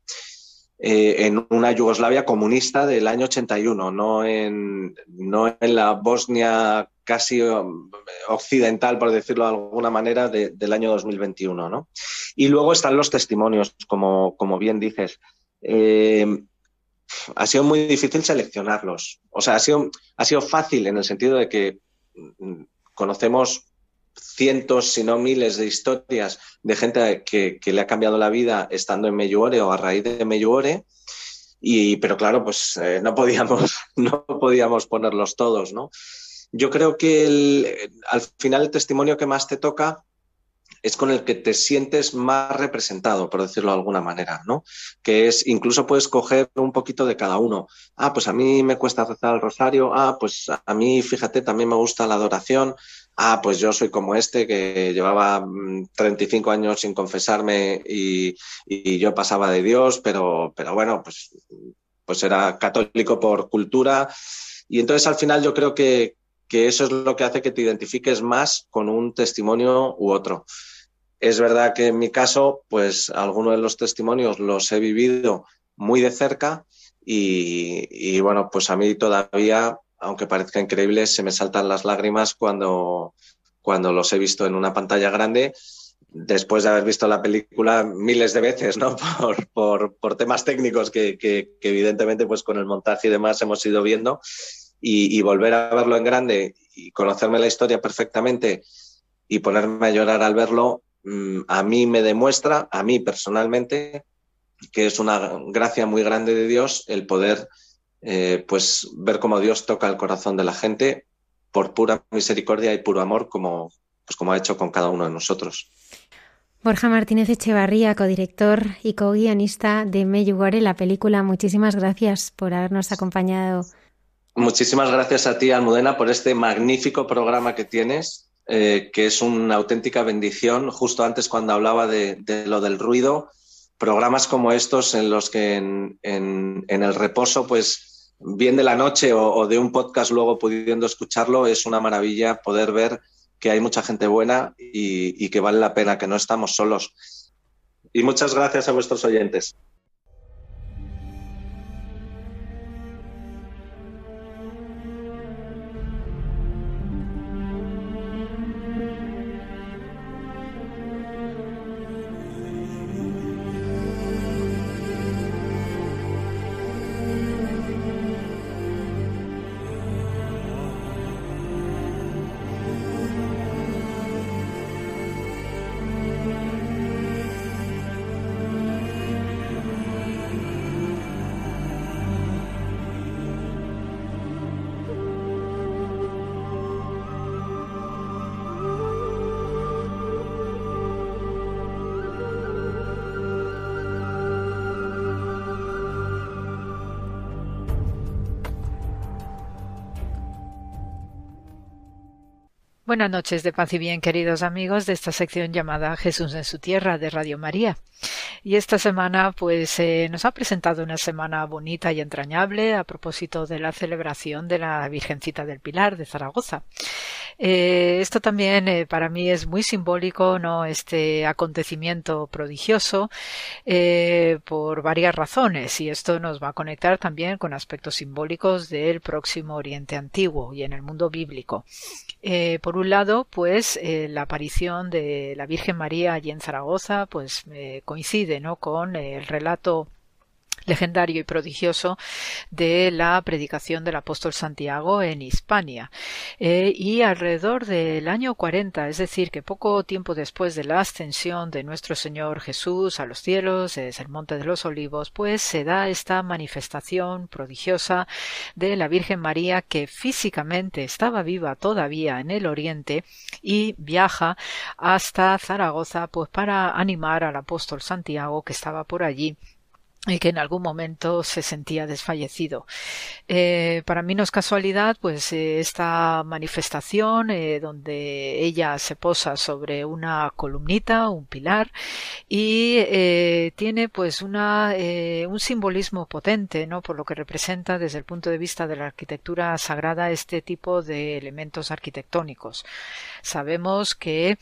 Eh, en una Yugoslavia comunista del año 81, no en, no en la Bosnia casi um, occidental, por decirlo de alguna manera, del año 2021. ¿no? Y luego están los testimonios, como, como bien dices. Eh, ha sido muy difícil seleccionarlos. O sea, ha sido, ha sido fácil en el sentido de que mm, conocemos cientos, si no miles de historias de gente que, le ha cambiado la vida estando en Meyuore o a raíz de Meyuore. Y, pero claro, pues eh, no, podíamos, no podíamos ponerlos todos, ¿no? Yo creo que al final el testimonio que más te toca es con el que te sientes más representado, por decirlo de alguna manera, ¿no? Que es, incluso puedes coger un poquito de cada uno. Ah, pues a mí me cuesta rezar el rosario. Ah, pues a mí, fíjate, también me gusta la adoración. Ah, pues yo soy como este que llevaba 35 mm, años sin confesarme y, yo pasaba de Dios, pero, pero bueno, pues, pues era católico por cultura. Y entonces al final yo creo que, que eso es lo que hace que te identifiques más con un testimonio u otro. Es verdad que en mi caso, pues algunos de los testimonios los he vivido muy de cerca y, bueno, pues a mí todavía, aunque parezca increíble, se me saltan las lágrimas cuando, cuando los he visto en una pantalla grande después de haber visto la película miles de veces, ¿no? Por, por, temas técnicos que, que, evidentemente pues con el montaje y demás hemos ido viendo y, volver a verlo en grande y conocerme la historia perfectamente y ponerme a llorar al verlo, Mm, a mí me demuestra, a mí personalmente, que es una gracia muy grande de Dios el poder eh, pues ver cómo Dios toca el corazón de la gente por pura misericordia y puro amor como, pues como ha hecho con cada uno de nosotros. Borja Martínez Echevarría, codirector y co-guionista de Meyugore, la película. Muchísimas gracias por habernos acompañado. Muchísimas gracias a ti, Almudena, por este magnífico programa que tienes eh, que es una auténtica bendición. Justo antes, cuando hablaba de, lo del ruido, programas como estos en los que en, el reposo, pues bien de la noche o, de un podcast luego pudiendo escucharlo, es una maravilla poder ver que hay mucha gente buena y que vale la pena, que no estamos solos. Y muchas gracias a vuestros oyentes. Buenas noches de paz y bien, queridos amigos de esta sección llamada Jesús en su tierra de Radio María. Y esta semana, pues, eh, nos ha presentado una semana bonita y entrañable a propósito de la celebración de la Virgencita del Pilar de Zaragoza. Eh, esto también eh, para mí es muy simbólico, ¿no? Este acontecimiento prodigioso eh, por varias razones y esto nos va a conectar también con aspectos simbólicos del próximo Oriente Antiguo y en el mundo bíblico. por un lado, pues la aparición de la Virgen María allí en Zaragoza, pues coincide, ¿no? Con el relato legendario y prodigioso de la predicación del apóstol Santiago en Hispania. Eh, y alrededor del año 40, es decir, que poco tiempo después de la ascensión de nuestro Señor Jesús a los cielos, desde el Monte de los Olivos, pues se da esta manifestación prodigiosa de la Virgen María que físicamente estaba viva todavía en el Oriente y viaja hasta Zaragoza pues para animar al apóstol Santiago que estaba por allí y que en algún momento se sentía desfallecido. Eh, para mí no es casualidad, pues eh, esta manifestación eh, donde ella se posa sobre una columnita, un pilar, y tiene pues una un simbolismo potente, ¿no? Por lo que representa desde el punto de vista de la arquitectura sagrada este tipo de elementos arquitectónicos. Sabemos que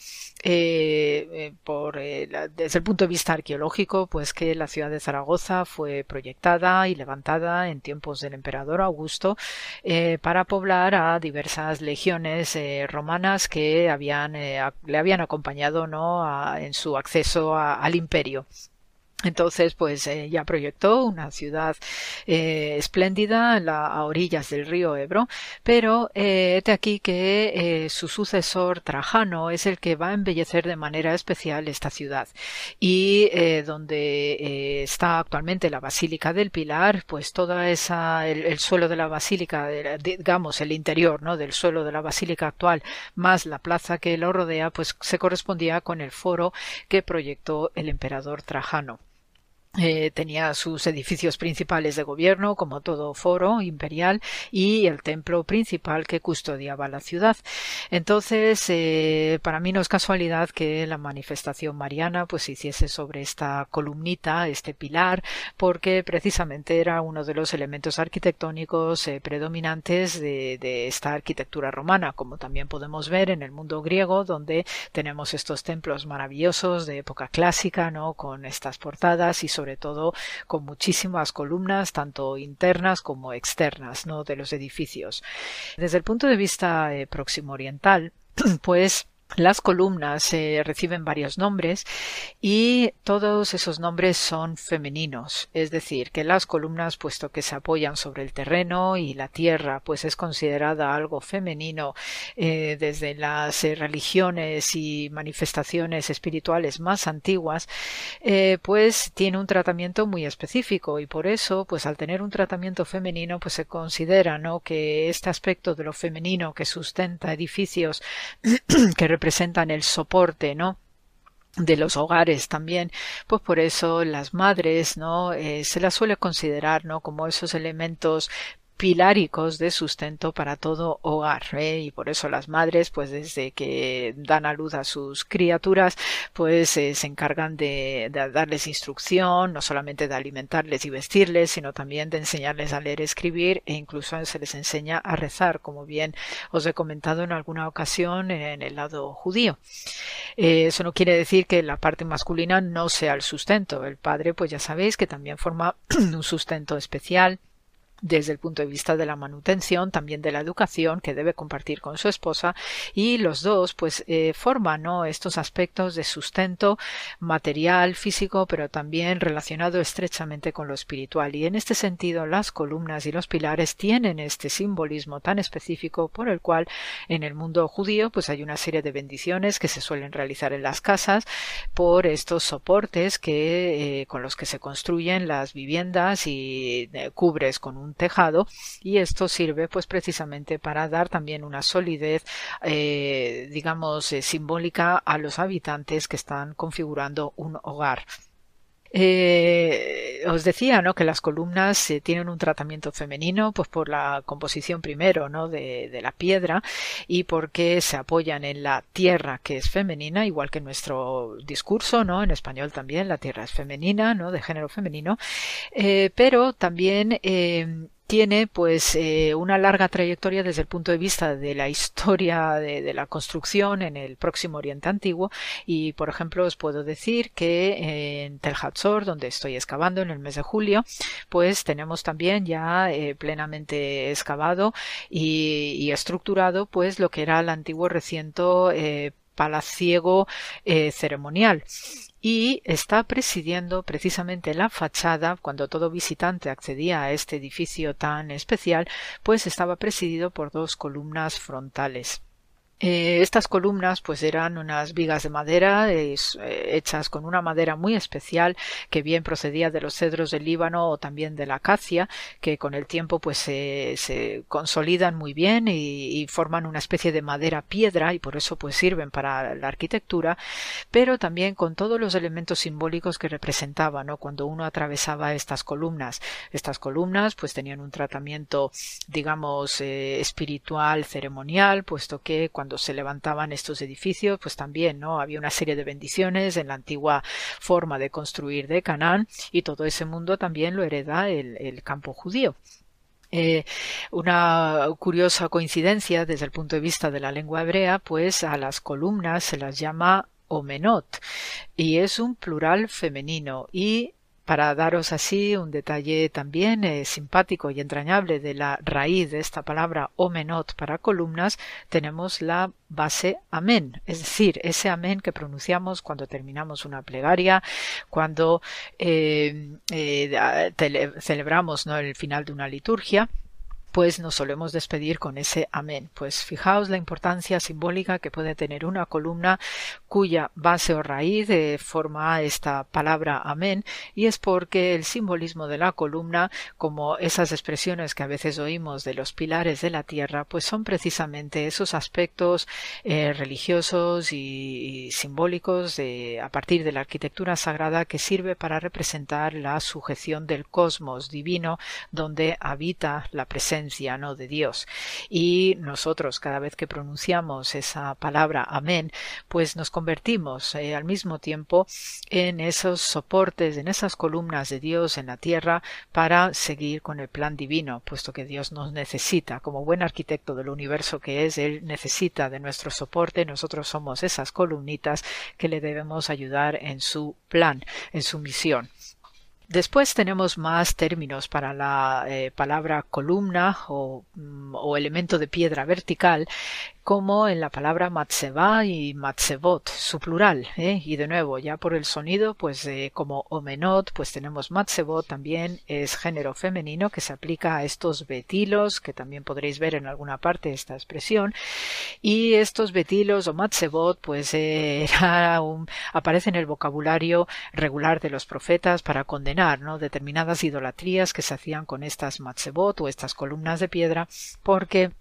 por desde el punto de vista arqueológico, pues que la ciudad de Zaragoza fue proyectada y levantada en tiempos del emperador Augusto eh, para poblar a diversas legiones eh, romanas que habían, eh, le habían acompañado ¿no? en su acceso al imperio. Entonces, pues eh, ya proyectó una ciudad eh, espléndida a orillas del río Ebro, pero eh, de aquí que su sucesor Trajano es el que va a embellecer de manera especial esta ciudad y donde está actualmente la Basílica del Pilar, pues toda esa el, suelo de la basílica, digamos el interior, ¿no? del suelo de la basílica actual más la plaza que lo rodea, pues se correspondía con el foro que proyectó el emperador Trajano. Eh, tenía sus edificios principales de gobierno, como todo foro imperial, y el templo principal que custodiaba la ciudad. Entonces, eh, para mí no es casualidad que la manifestación mariana pues se hiciese sobre esta columnita, este pilar, porque precisamente era uno de los elementos arquitectónicos eh, predominantes de, de, esta arquitectura romana, como también podemos ver en el mundo griego, donde tenemos estos templos maravillosos de época clásica, ¿no? Con estas portadas y sobre todo con muchísimas columnas, tanto internas como externas, ¿no? de los edificios. Desde el punto de vista eh, próximo oriental, pues las columnas eh, reciben varios nombres y todos esos nombres son femeninos, es decir, que las columnas, puesto que se apoyan sobre el terreno y la tierra, pues es considerada algo femenino eh, desde las eh, religiones y manifestaciones espirituales más antiguas, pues tiene un tratamiento muy específico y por eso, pues al tener un tratamiento femenino, pues se considera, ¿no? que este aspecto de lo femenino que sustenta edificios que representan el soporte, ¿no? de los hogares también, pues por eso las madres, ¿no? Eh, se las suele considerar, ¿no? Como esos elementos piláricos de sustento para todo hogar ¿eh? y por eso las madres pues desde que dan a luz a sus criaturas pues eh, se encargan de, darles instrucción no solamente de alimentarles y vestirles sino también de enseñarles a leer escribir e incluso se les enseña a rezar como bien os he comentado en alguna ocasión en el lado judío eh, eso no quiere decir que la parte masculina no sea el sustento el padre pues ya sabéis que también forma un sustento especial desde el punto de vista de la manutención, también de la educación que debe compartir con su esposa y los dos pues eh, forman ¿no? estos aspectos de sustento material, físico, pero también relacionado estrechamente con lo espiritual y en este sentido las columnas y los pilares tienen este simbolismo tan específico por el cual en el mundo judío pues hay una serie de bendiciones que se suelen realizar en las casas por estos soportes que eh, con los que se construyen las viviendas y eh, cubres con un tejado y esto sirve pues precisamente para dar también una solidez eh, digamos eh, simbólica a los habitantes que están configurando un hogar. Eh, os decía ¿no? que las columnas tienen un tratamiento femenino pues por la composición primero ¿no? de, de, la piedra y porque se apoyan en la tierra que es femenina igual que nuestro discurso ¿no? en español también la tierra es femenina ¿no? de género femenino eh, pero también eh, tiene pues eh, una larga trayectoria desde el punto de vista de la historia de, la construcción en el próximo Oriente Antiguo. Y por ejemplo os puedo decir que en Tel Hatzor donde estoy excavando en el mes de julio pues tenemos también ya eh, plenamente excavado y, estructurado pues lo que era el antiguo recinto eh, palaciego ceremonial. Y está presidiendo precisamente la fachada cuando todo visitante accedía a este edificio tan especial pues estaba presidido por dos columnas frontales Eh, estas columnas pues eran unas vigas de madera eh, hechas con una madera muy especial que bien procedía de los cedros del Líbano o también de la acacia que con el tiempo pues se, consolidan muy bien y, forman una especie de madera piedra y por eso pues sirven para la arquitectura pero también con todos los elementos simbólicos que representaban ¿no? cuando uno atravesaba estas columnas estas columnas pues tenían un tratamiento digamos eh, espiritual ceremonial puesto que cuando se levantaban estos edificios, pues también, ¿no? Había una serie de bendiciones en la antigua forma de construir de Canaán y todo ese mundo también lo hereda el, campo judío. Eh, una curiosa coincidencia desde el punto de vista de la lengua hebrea, pues a las columnas se las llama omenot y es un plural femenino y para daros así un detalle también eh, simpático y entrañable de la raíz de esta palabra omenot para columnas, tenemos la base amén, es decir, ese amén que pronunciamos cuando terminamos una plegaria, cuando eh, eh, celebramos ¿no? el final de una liturgia pues nos solemos despedir con ese amén. Pues fijaos la importancia simbólica que puede tener una columna cuya base o raíz forma esta palabra amén y es porque el simbolismo de la columna, como esas expresiones que a veces oímos de los pilares de la tierra, pues son precisamente esos aspectos eh, religiosos y, simbólicos de, a partir de la arquitectura sagrada que sirve para representar la sujeción del cosmos divino donde habita la presencia de Dios. Y nosotros cada vez que pronunciamos esa palabra amén, pues nos convertimos eh, al mismo tiempo en esos soportes, en esas columnas de Dios en la tierra para seguir con el plan divino, puesto que Dios nos necesita. Como buen arquitecto del universo que es, Él necesita de nuestro soporte, nosotros somos esas columnitas que le debemos ayudar en su plan, en su misión. Después tenemos más términos para la eh, palabra columna mm, o, elemento de piedra vertical como en la palabra matzeva y matzevot, su plural, ¿eh? y de nuevo, ya por el sonido, pues eh, como omenot, pues tenemos matzevot, también es género femenino que se aplica a estos betilos, que también podréis ver en alguna parte esta expresión, y estos betilos o matzevot, pues eh, aparece en el vocabulario regular de los profetas para condenar, ¿no? determinadas idolatrías que se hacían con estas matzevot o estas columnas de piedra, porque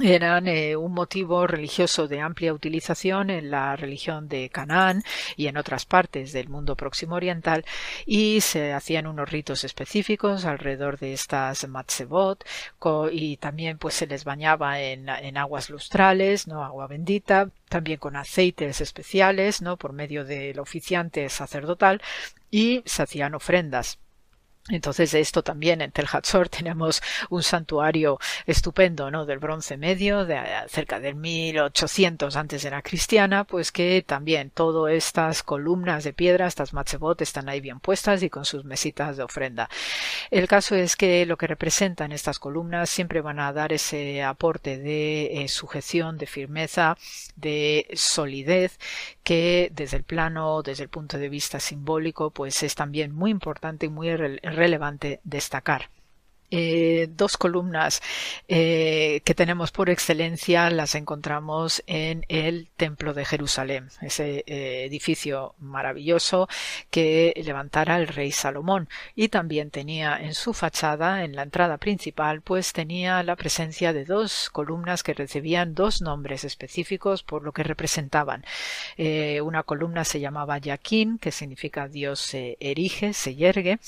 eran eh, un motivo religioso de amplia utilización en la religión de Canaán y en otras partes del mundo próximo oriental y se hacían unos ritos específicos alrededor de estas matzebot y también pues se les bañaba en, en aguas lustrales, no agua bendita, también con aceites especiales, no por medio del oficiante sacerdotal y se hacían ofrendas entonces esto también en Tel Hatzor tenemos un santuario estupendo, ¿no? Del bronce medio, de cerca del 1800 antes de la cristiana, pues que también todas estas columnas de piedra, estas matzebot, están ahí bien puestas y con sus mesitas de ofrenda. El caso es que lo que representan estas columnas siempre van a dar ese aporte de eh, sujeción, de firmeza, de solidez, que desde el plano, desde el punto de vista simbólico, pues es también muy importante y muy relevante destacar. Eh, dos columnas eh, que tenemos por excelencia las encontramos en el Templo de Jerusalén, ese eh, edificio maravilloso que levantara el rey Salomón y también tenía en su fachada, en la entrada principal, pues tenía la presencia de dos columnas que recibían dos nombres específicos por lo que representaban. una columna se llamaba Yaquín, que significa Dios se erige, se yergue,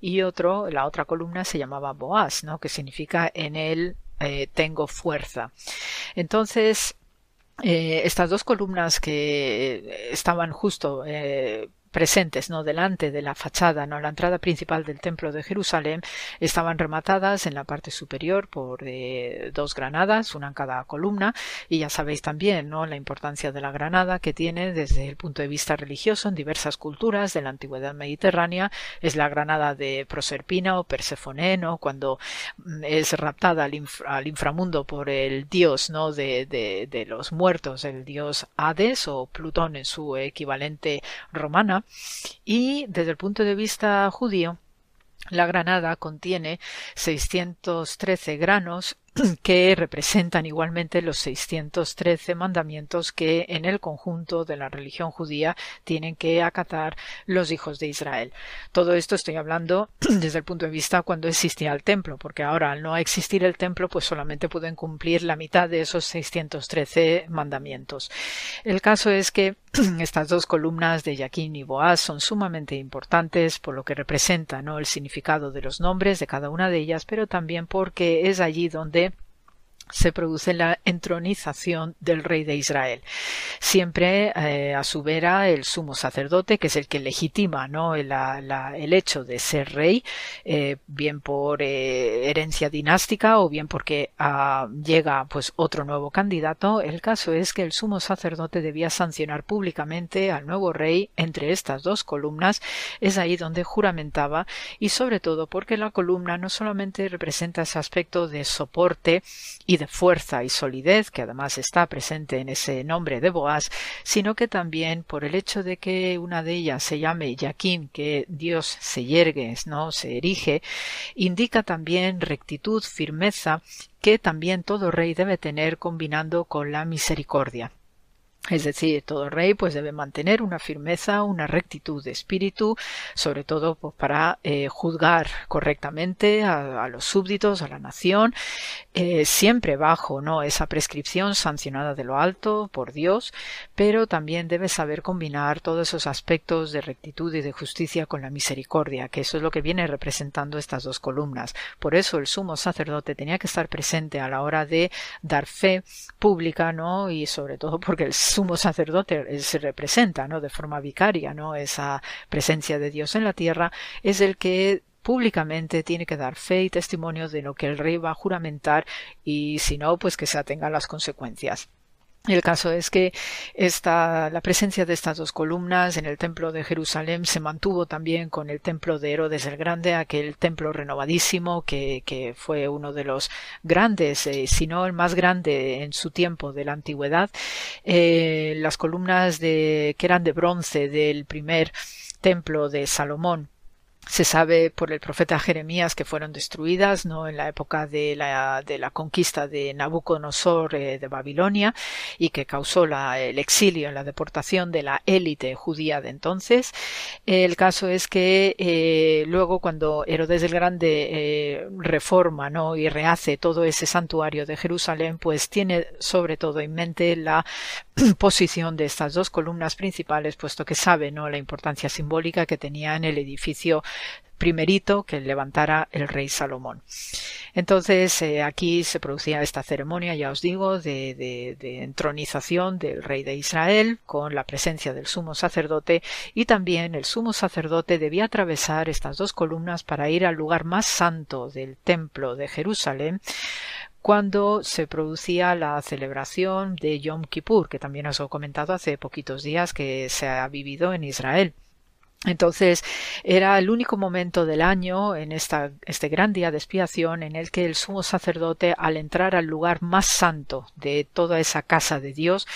y otro, la otra columna se llamaba Boaz ¿no? Que significa en él eh, tengo fuerza. Entonces, eh, estas dos columnas que estaban justo eh, presentes no delante de la fachada no la entrada principal del templo de Jerusalén estaban rematadas en la parte superior por eh, dos granadas una en cada columna y ya sabéis también no la importancia de la granada que tiene desde el punto de vista religioso en diversas culturas de la antigüedad mediterránea. Es la granada de Proserpina o Persefone no cuando mm, es raptada al, inframundo por el dios no de, de, de los muertos el dios Hades o Plutón en su equivalente romana y desde el punto de vista judío, la granada contiene 613 granos que representan igualmente los 613 mandamientos que en el conjunto de la religión judía tienen que acatar los hijos de Israel. Todo esto estoy hablando desde el punto de vista cuando existía el templo, porque ahora al no existir el templo, pues solamente pueden cumplir la mitad de esos 613 mandamientos. El caso es que estas dos columnas de Yaquín y Boaz son sumamente importantes por lo que representa ¿no? el significado de los nombres de cada una de ellas, pero también porque es allí donde se produce la entronización del rey de Israel. Siempre eh, a su vera el sumo sacerdote, que es el que legitima ¿no? el, hecho de ser rey, eh, bien por eh, herencia dinástica o bien porque ah, llega pues otro nuevo candidato. El caso es que el sumo sacerdote debía sancionar públicamente al nuevo rey entre estas dos columnas. Es ahí donde juramentaba y sobre todo porque la columna no solamente representa ese aspecto de soporte de fuerza y solidez, que además está presente en ese nombre de Boaz, sino que también por el hecho de que una de ellas se llame Yaquín, que Dios se yergue, ¿no? se erige, indica también rectitud, firmeza, que también todo rey debe tener combinando con la misericordia. Es decir, todo rey pues debe mantener una firmeza, una rectitud de espíritu, sobre todo pues, para eh, juzgar correctamente a, los súbditos, a la nación, eh, siempre bajo no esa prescripción sancionada de lo alto por Dios, pero también debe saber combinar todos esos aspectos de rectitud y de justicia con la misericordia, que eso es lo que viene representando estas dos columnas. Por eso el sumo sacerdote tenía que estar presente a la hora de dar fe pública, ¿no? Y sobre todo porque el sumo sacerdote se representa, ¿no? De forma vicaria, ¿no? Esa presencia de Dios en la tierra es el que públicamente tiene que dar fe y testimonio de lo que el rey va a juramentar y si no, pues que se atengan las consecuencias. El caso es que esta, la presencia de estas dos columnas en el templo de Jerusalén se mantuvo también con el templo de Herodes el Grande, aquel templo renovadísimo que, que fue uno de los grandes, eh, si no el más grande en su tiempo de la antigüedad. Eh, las columnas de, que eran de bronce del primer templo de Salomón se sabe por el profeta Jeremías que fueron destruidas no en la época de la, de la conquista de Nabucodonosor eh, de Babilonia y que causó la, el exilio la deportación de la élite judía de entonces. El caso es que eh, luego cuando Herodes el Grande eh, reforma no y rehace todo ese santuario de Jerusalén pues tiene sobre todo en mente la posición de estas dos columnas principales puesto que sabe no la importancia simbólica que tenía en el edificio primerito que levantara el rey Salomón. Entonces eh, aquí se producía esta ceremonia, ya os digo, de, de, entronización del rey de Israel con la presencia del sumo sacerdote y también el sumo sacerdote debía atravesar estas dos columnas para ir al lugar más santo del templo de Jerusalén cuando se producía la celebración de Yom Kippur, que también os he comentado hace poquitos días que se ha vivido en Israel. Entonces era el único momento del año en esta, este gran día de expiación en el que el sumo sacerdote al entrar al lugar más santo de toda esa casa de Dios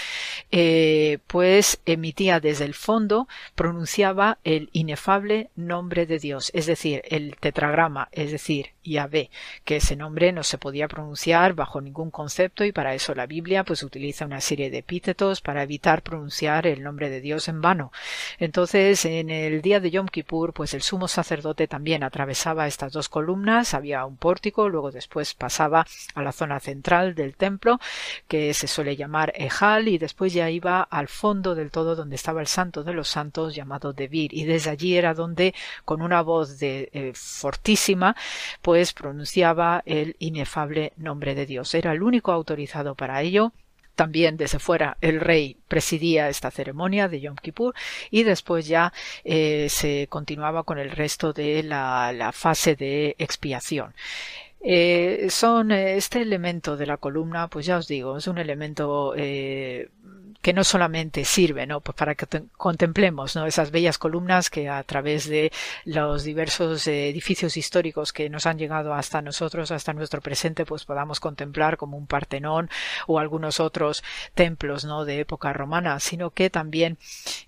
eh, pues emitía desde el fondo pronunciaba el inefable nombre de Dios es decir el tetragrama es decir Yahvé que ese nombre no se podía pronunciar bajo ningún concepto y para eso la Biblia pues utiliza una serie de epítetos para evitar pronunciar el nombre de Dios en vano. Entonces en el el día de Yom Kippur, pues el sumo sacerdote también atravesaba estas dos columnas, había un pórtico, luego después pasaba a la zona central del templo, que se suele llamar Ejal, y después ya iba al fondo del todo donde estaba el santo de los santos llamado Debir, y desde allí era donde, con una voz de, eh, fortísima, pues pronunciaba el inefable nombre de Dios. Era el único autorizado para ello, también desde fuera el rey presidía esta ceremonia de Yom Kippur y después ya eh, se continuaba con el resto de la, fase de expiación. Eh, son eh, este elemento de la columna, pues ya os digo, es un elemento que no solamente sirve ¿no? pues para que contemplemos ¿no? esas bellas columnas que a través de los diversos edificios históricos que nos han llegado hasta nosotros, hasta nuestro presente, pues podamos contemplar como un Partenón o algunos otros templos ¿no? de época romana, sino que también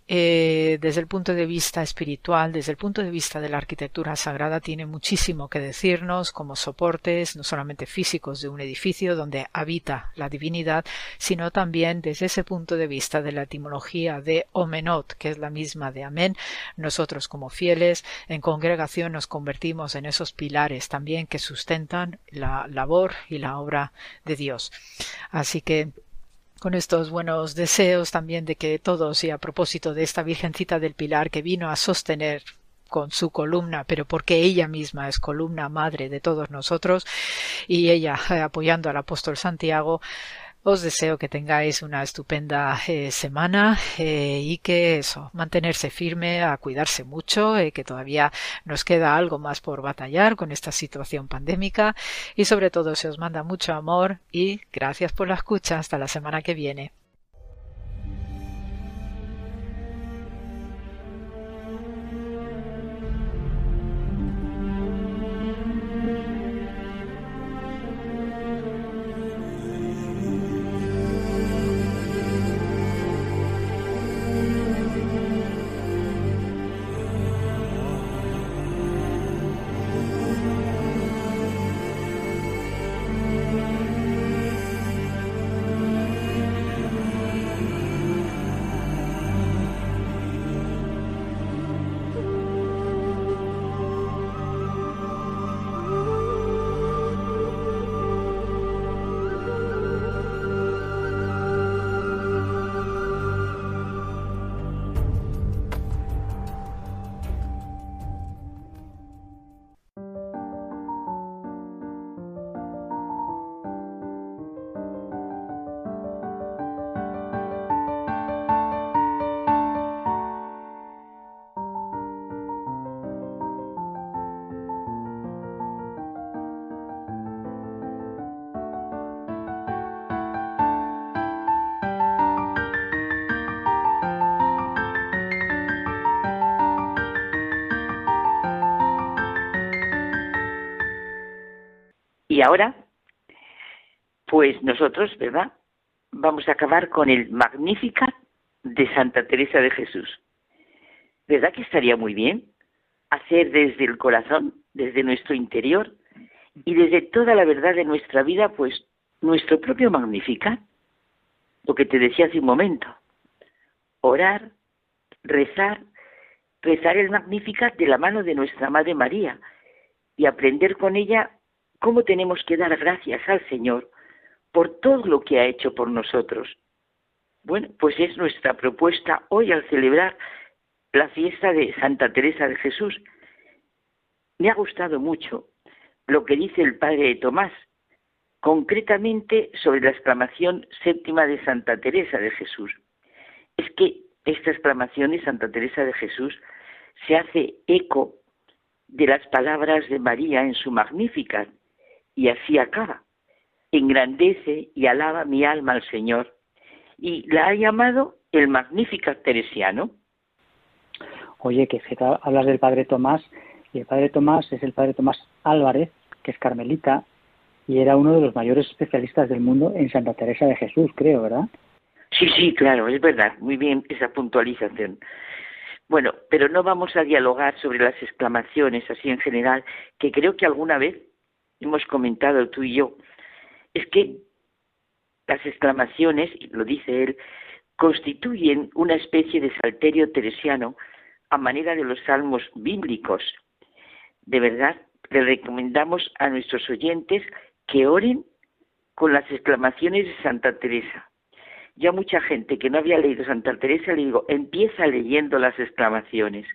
eh, desde el punto de vista espiritual, desde el punto de vista de la arquitectura sagrada, tiene muchísimo que decirnos como soportes, no solamente físicos de un edificio donde habita la divinidad, sino también desde ese punto de vista de la etimología de Omenot, que es la misma de Amén. Nosotros como fieles en congregación nos convertimos en esos pilares también que sustentan la labor y la obra de Dios. Así que con estos buenos deseos también de que todos, y a propósito de esta Virgencita del Pilar que vino a sostener con su columna, pero porque ella misma es columna madre de todos nosotros y ella eh, apoyando al apóstol Santiago, os deseo que tengáis una estupenda eh, semana eh, y que eso, mantenerse firme, a cuidarse mucho, eh, que todavía nos queda algo más por batallar con esta situación pandémica y sobre todo se os manda mucho amor y gracias por la escucha. Hasta la semana que viene. Y ahora, pues nosotros, ¿verdad? Vamos a acabar con el Magnífica de Santa Teresa de Jesús. ¿Verdad que estaría muy bien hacer desde el corazón, desde nuestro interior y desde toda la verdad de nuestra vida, pues nuestro propio Magnífica? Lo que te decía hace un momento. Orar, rezar, rezar el Magnífica de la mano de nuestra Madre María y aprender con ella cómo tenemos que dar gracias al Señor por todo lo que ha hecho por nosotros. Bueno, pues es nuestra propuesta hoy al celebrar la fiesta de Santa Teresa de Jesús. Me ha gustado mucho lo que dice el padre Tomás, concretamente sobre la exclamación séptima de Santa Teresa de Jesús. Es que esta exclamación de Santa Teresa de Jesús se hace eco de las palabras de María en su Magnífica, y así acaba. Engrandece y alaba mi alma al Señor. Y la ha llamado el Magnificat Teresiano. Oye, que hablas del Padre Tomás, y el Padre Tomás es el Padre Tomás Álvarez, que es carmelita, y era uno de los mayores especialistas del mundo en Santa Teresa de Jesús, creo, ¿verdad? Sí, sí, claro, es verdad, muy bien esa puntualización. Bueno, pero no vamos a dialogar sobre las exclamaciones así en general, que creo que alguna vez hemos comentado tú y yo, es que las exclamaciones, lo dice él, constituyen una especie de salterio teresiano a manera de los salmos bíblicos. De verdad, le recomendamos a nuestros oyentes que oren con las exclamaciones de Santa Teresa. Ya mucha gente que no había leído Santa Teresa le digo, empieza leyendo las exclamaciones.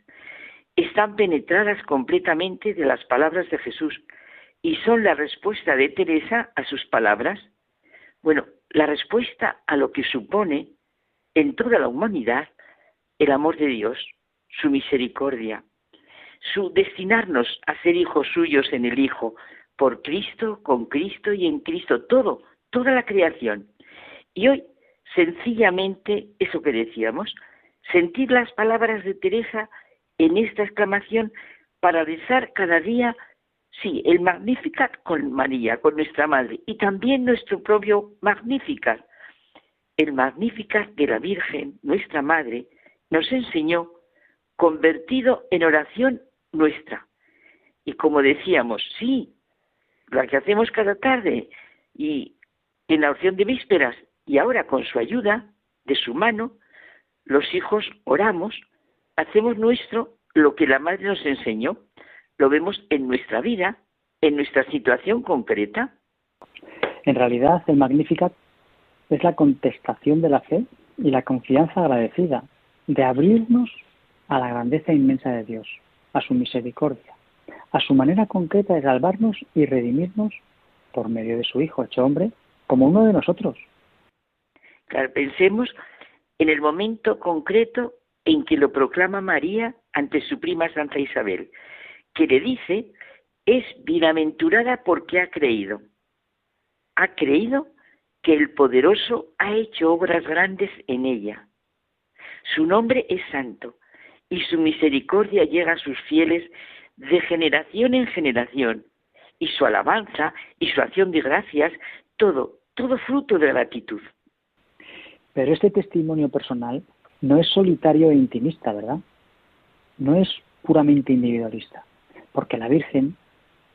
Están penetradas completamente de las palabras de Jesús, y son la respuesta de Teresa a sus palabras. Bueno, la respuesta a lo que supone en toda la humanidad el amor de Dios, su misericordia, su destinarnos a ser hijos suyos en el Hijo, por Cristo, con Cristo y en Cristo, todo, toda la creación. Y hoy, sencillamente, eso que decíamos, sentir las palabras de Teresa en esta exclamación para rezar cada día Sí, el Magnificat con María, con nuestra Madre, y también nuestro propio Magnificat, el Magnificat de la Virgen, nuestra Madre, nos enseñó convertido en oración nuestra. Y como decíamos, sí, la que hacemos cada tarde y en la oración de vísperas y ahora con su ayuda, de su mano, los hijos oramos, hacemos nuestro lo que la madre nos enseñó, lo vemos en nuestra vida, en nuestra situación concreta. En realidad, el Magnificat es la contestación de la fe y la confianza agradecida de abrirnos a la grandeza inmensa de Dios, a su misericordia, a su manera concreta de salvarnos y redimirnos por medio de su Hijo hecho hombre, como uno de nosotros. Claro, pensemos en el momento concreto en que lo proclama María ante su prima Santa Isabel, que le dice, es bienaventurada porque ha creído. Ha creído que el poderoso ha hecho obras grandes en ella. Su nombre es santo y su misericordia llega a sus fieles de generación en generación, y su alabanza y su acción de gracias, todo, todo fruto de gratitud. Pero este testimonio personal no es solitario e intimista, ¿verdad? No es puramente individualista, porque la Virgen,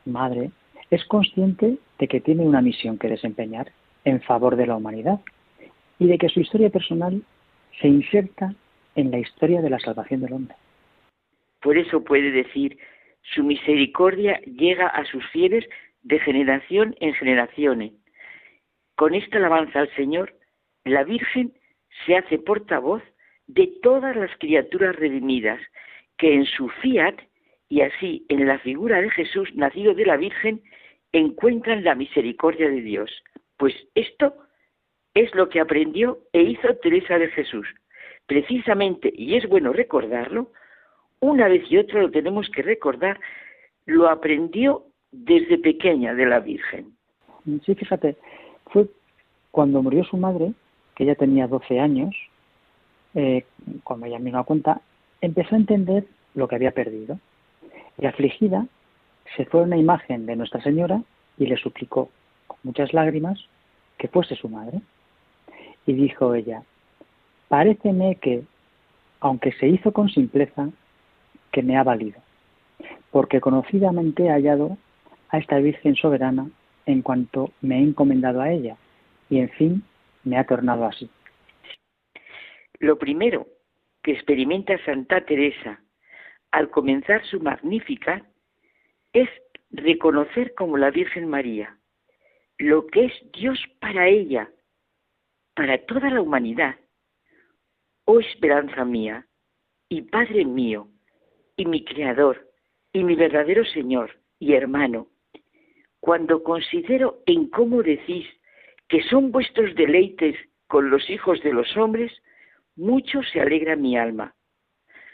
Madre, es consciente de que tiene una misión que desempeñar en favor de la humanidad y de que su historia personal se inserta en la historia de la salvación del hombre. Por eso puede decir, su misericordia llega a sus fieles de generación en generación. Con esta alabanza al Señor, la Virgen se hace portavoz de todas las criaturas redimidas que en su fiat y así en la figura de Jesús nacido de la Virgen encuentran la misericordia de Dios. Pues esto es lo que aprendió e hizo Teresa de Jesús. Precisamente, y es bueno recordarlo, una vez y otra lo tenemos que recordar, lo aprendió desde pequeña de la Virgen. Sí, fíjate, fue cuando murió su madre, que ella tenía 12 años, eh, cuando ella me dio cuenta, empezó a entender lo que había perdido. Y afligida, se fue a una imagen de Nuestra Señora y le suplicó, con muchas lágrimas, que fuese su madre. Y dijo ella, paréceme que, aunque se hizo con simpleza, que me ha valido, porque conocidamente he hallado a esta Virgen soberana en cuanto me he encomendado a ella, y en fin me ha tornado así. Lo primero que experimenta Santa Teresa al comenzar su magnífica es reconocer como la Virgen María lo que es Dios para ella, para toda la humanidad. Oh esperanza mía y Padre mío, y mi Creador, y mi verdadero Señor y hermano, cuando considero en cómo decís que son vuestros deleites con los hijos de los hombres, mucho se alegra mi alma.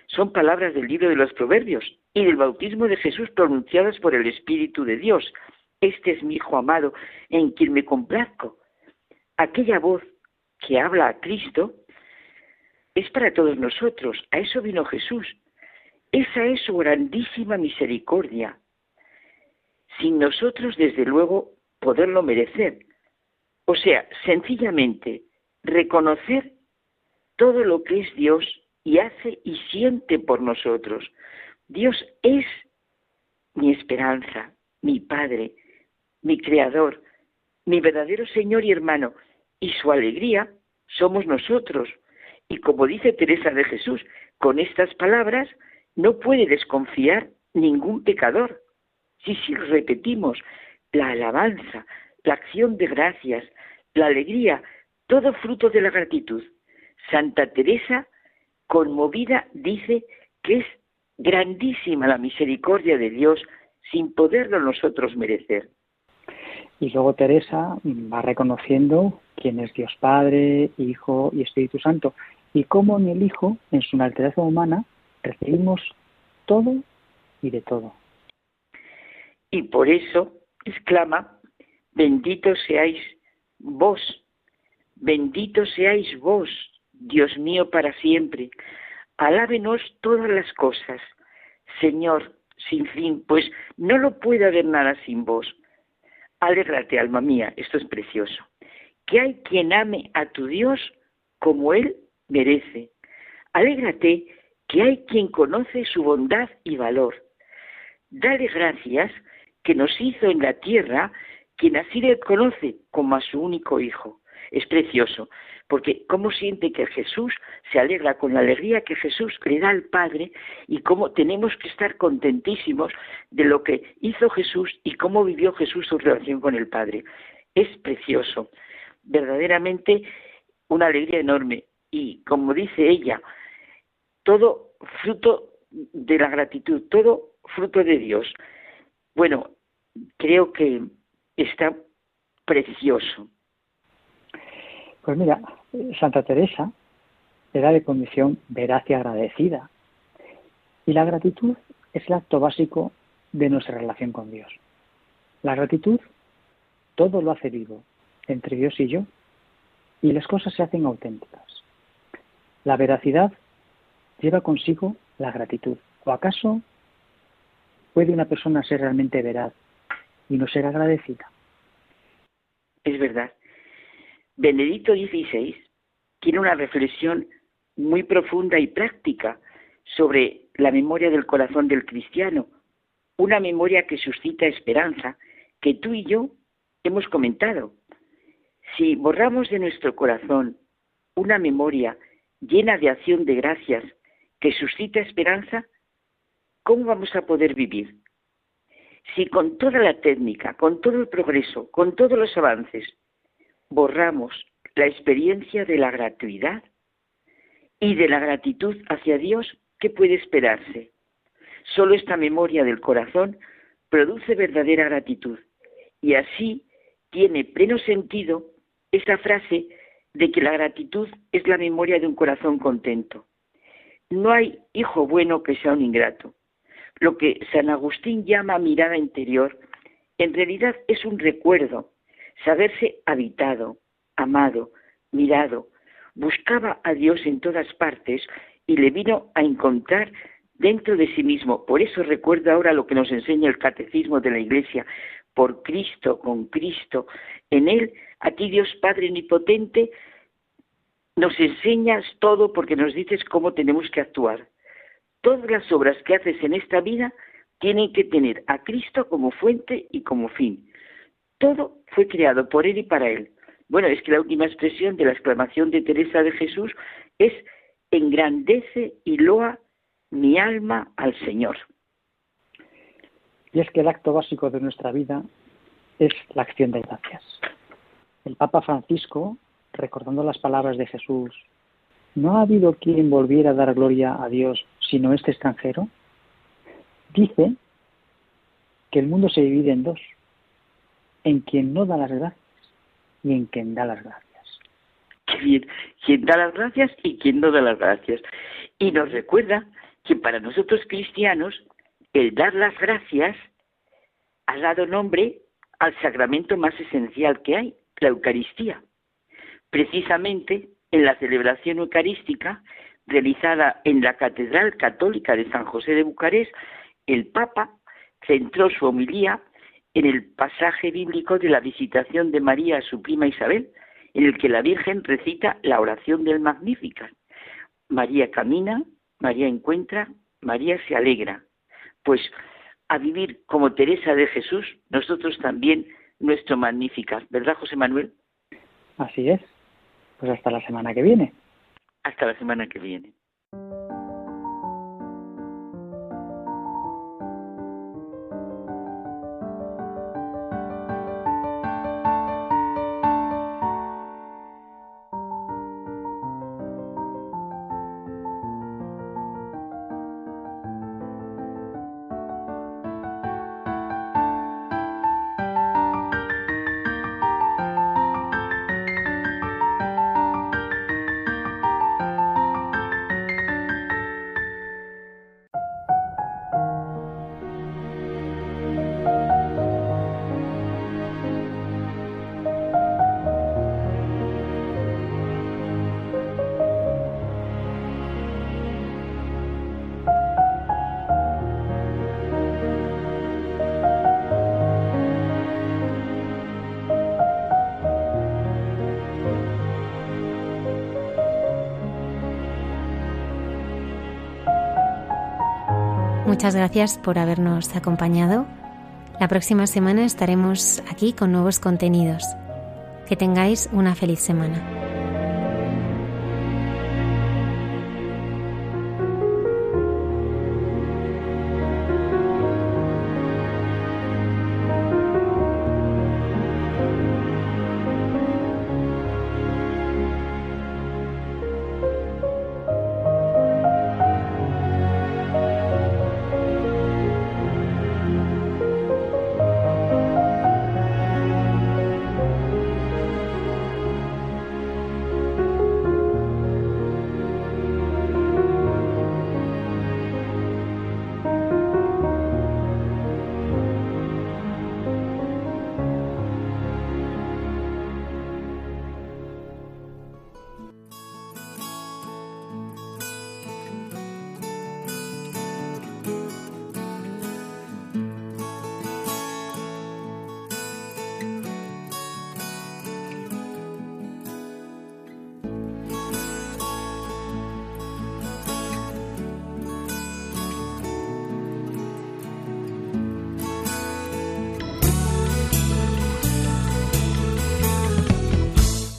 Son palabras del libro de los Proverbios y del bautismo de Jesús pronunciadas por el Espíritu de Dios. Este es mi Hijo amado, en quien me complazco. Aquella voz que habla a Cristo es para todos nosotros. A eso vino Jesús. Esa es su grandísima misericordia. Sin nosotros, desde luego, poderlo merecer. O sea, sencillamente reconocer todo lo que es Dios y hace y siente por nosotros. Dios es mi esperanza, mi Padre, mi Creador, mi verdadero Señor y hermano, y su alegría somos nosotros. Y como dice Teresa de Jesús, con estas palabras no puede desconfiar ningún pecador. Si si repetimos la alabanza, la acción de gracias, la alegría, todo fruto de la gratitud. Santa Teresa, conmovida, dice que es grandísima la misericordia de Dios sin poderlo nosotros merecer. Y luego Teresa va reconociendo quién es Dios Padre, Hijo y Espíritu Santo, y cómo en el Hijo, en su naturaleza humana, recibimos todo y de todo. Y por eso exclama, bendito seáis vos, bendito seáis vos, Dios mío, para siempre. Alábenos todas las cosas, Señor, sin fin, pues no lo puede haber nada sin vos. Alégrate, alma mía, esto es precioso. Que hay quien ame a tu Dios como Él merece. Alégrate que hay quien conoce su bondad y valor. Dale gracias que nos hizo en la tierra quien así le conoce como a su único hijo. Es precioso, porque cómo siente que Jesús se alegra con la alegría que Jesús le da al Padre y cómo tenemos que estar contentísimos de lo que hizo Jesús y cómo vivió Jesús su relación con el Padre. Es precioso, verdaderamente una alegría enorme y como dice ella, todo fruto de la gratitud, todo fruto de Dios. Bueno, creo que está precioso. Pues mira, Santa Teresa era de condición veraz y agradecida. Y la gratitud es el acto básico de nuestra relación con Dios. La gratitud todo lo hace vivo entre Dios y yo y las cosas se hacen auténticas. La veracidad lleva consigo la gratitud. ¿O acaso puede una persona ser realmente veraz y no ser agradecida? Es verdad. Benedicto XVI tiene una reflexión muy profunda y práctica sobre la memoria del corazón del cristiano, una memoria que suscita esperanza, que tú y yo hemos comentado. Si borramos de nuestro corazón una memoria llena de acción de gracias que suscita esperanza, ¿cómo vamos a poder vivir? Si con toda la técnica, con todo el progreso, con todos los avances, borramos la experiencia de la gratuidad y de la gratitud hacia Dios, ¿qué puede esperarse? Solo esta memoria del corazón produce verdadera gratitud y así tiene pleno sentido esta frase de que la gratitud es la memoria de un corazón contento. No hay hijo bueno que sea un ingrato. Lo que San Agustín llama mirada interior, en realidad es un recuerdo, saberse habitado, amado, mirado. Buscaba a Dios en todas partes y le vino a encontrar dentro de sí mismo. Por eso recuerda ahora lo que nos enseña el catecismo de la Iglesia. Por Cristo, con Cristo, en Él, a ti Dios Padre Omnipotente, nos enseñas todo porque nos dices cómo tenemos que actuar. Todas las obras que haces en esta vida tienen que tener a Cristo como fuente y como fin. Todo fue creado por Él y para Él. Bueno, es que la última expresión de la exclamación de Teresa de Jesús es engrandece y loa mi alma al Señor. Y es que el acto básico de nuestra vida es la acción de gracias. El Papa Francisco, recordando las palabras de Jesús, ¿no ha habido quien volviera a dar gloria a Dios sino este extranjero? Dice que el mundo se divide en dos, en quien no da las gracias y en quien da las gracias. Qué bien, quien da las gracias y quien no da las gracias. Y nos recuerda que para nosotros cristianos el dar las gracias ha dado nombre al sacramento más esencial que hay, la Eucaristía. Precisamente en la celebración eucarística realizada en la Catedral Católica de San José de Bucarest, el Papa centró su homilía en el pasaje bíblico de la visitación de María a su prima Isabel, en el que la Virgen recita la oración del Magnificat. María camina, María encuentra, María se alegra. Pues a vivir como Teresa de Jesús, nosotros también nuestro Magnificat, ¿verdad, José Manuel? Así es. Pues hasta la semana que viene. Hasta la semana que viene. Muchas gracias por habernos acompañado. La próxima semana estaremos aquí con nuevos contenidos. Que tengáis una feliz semana.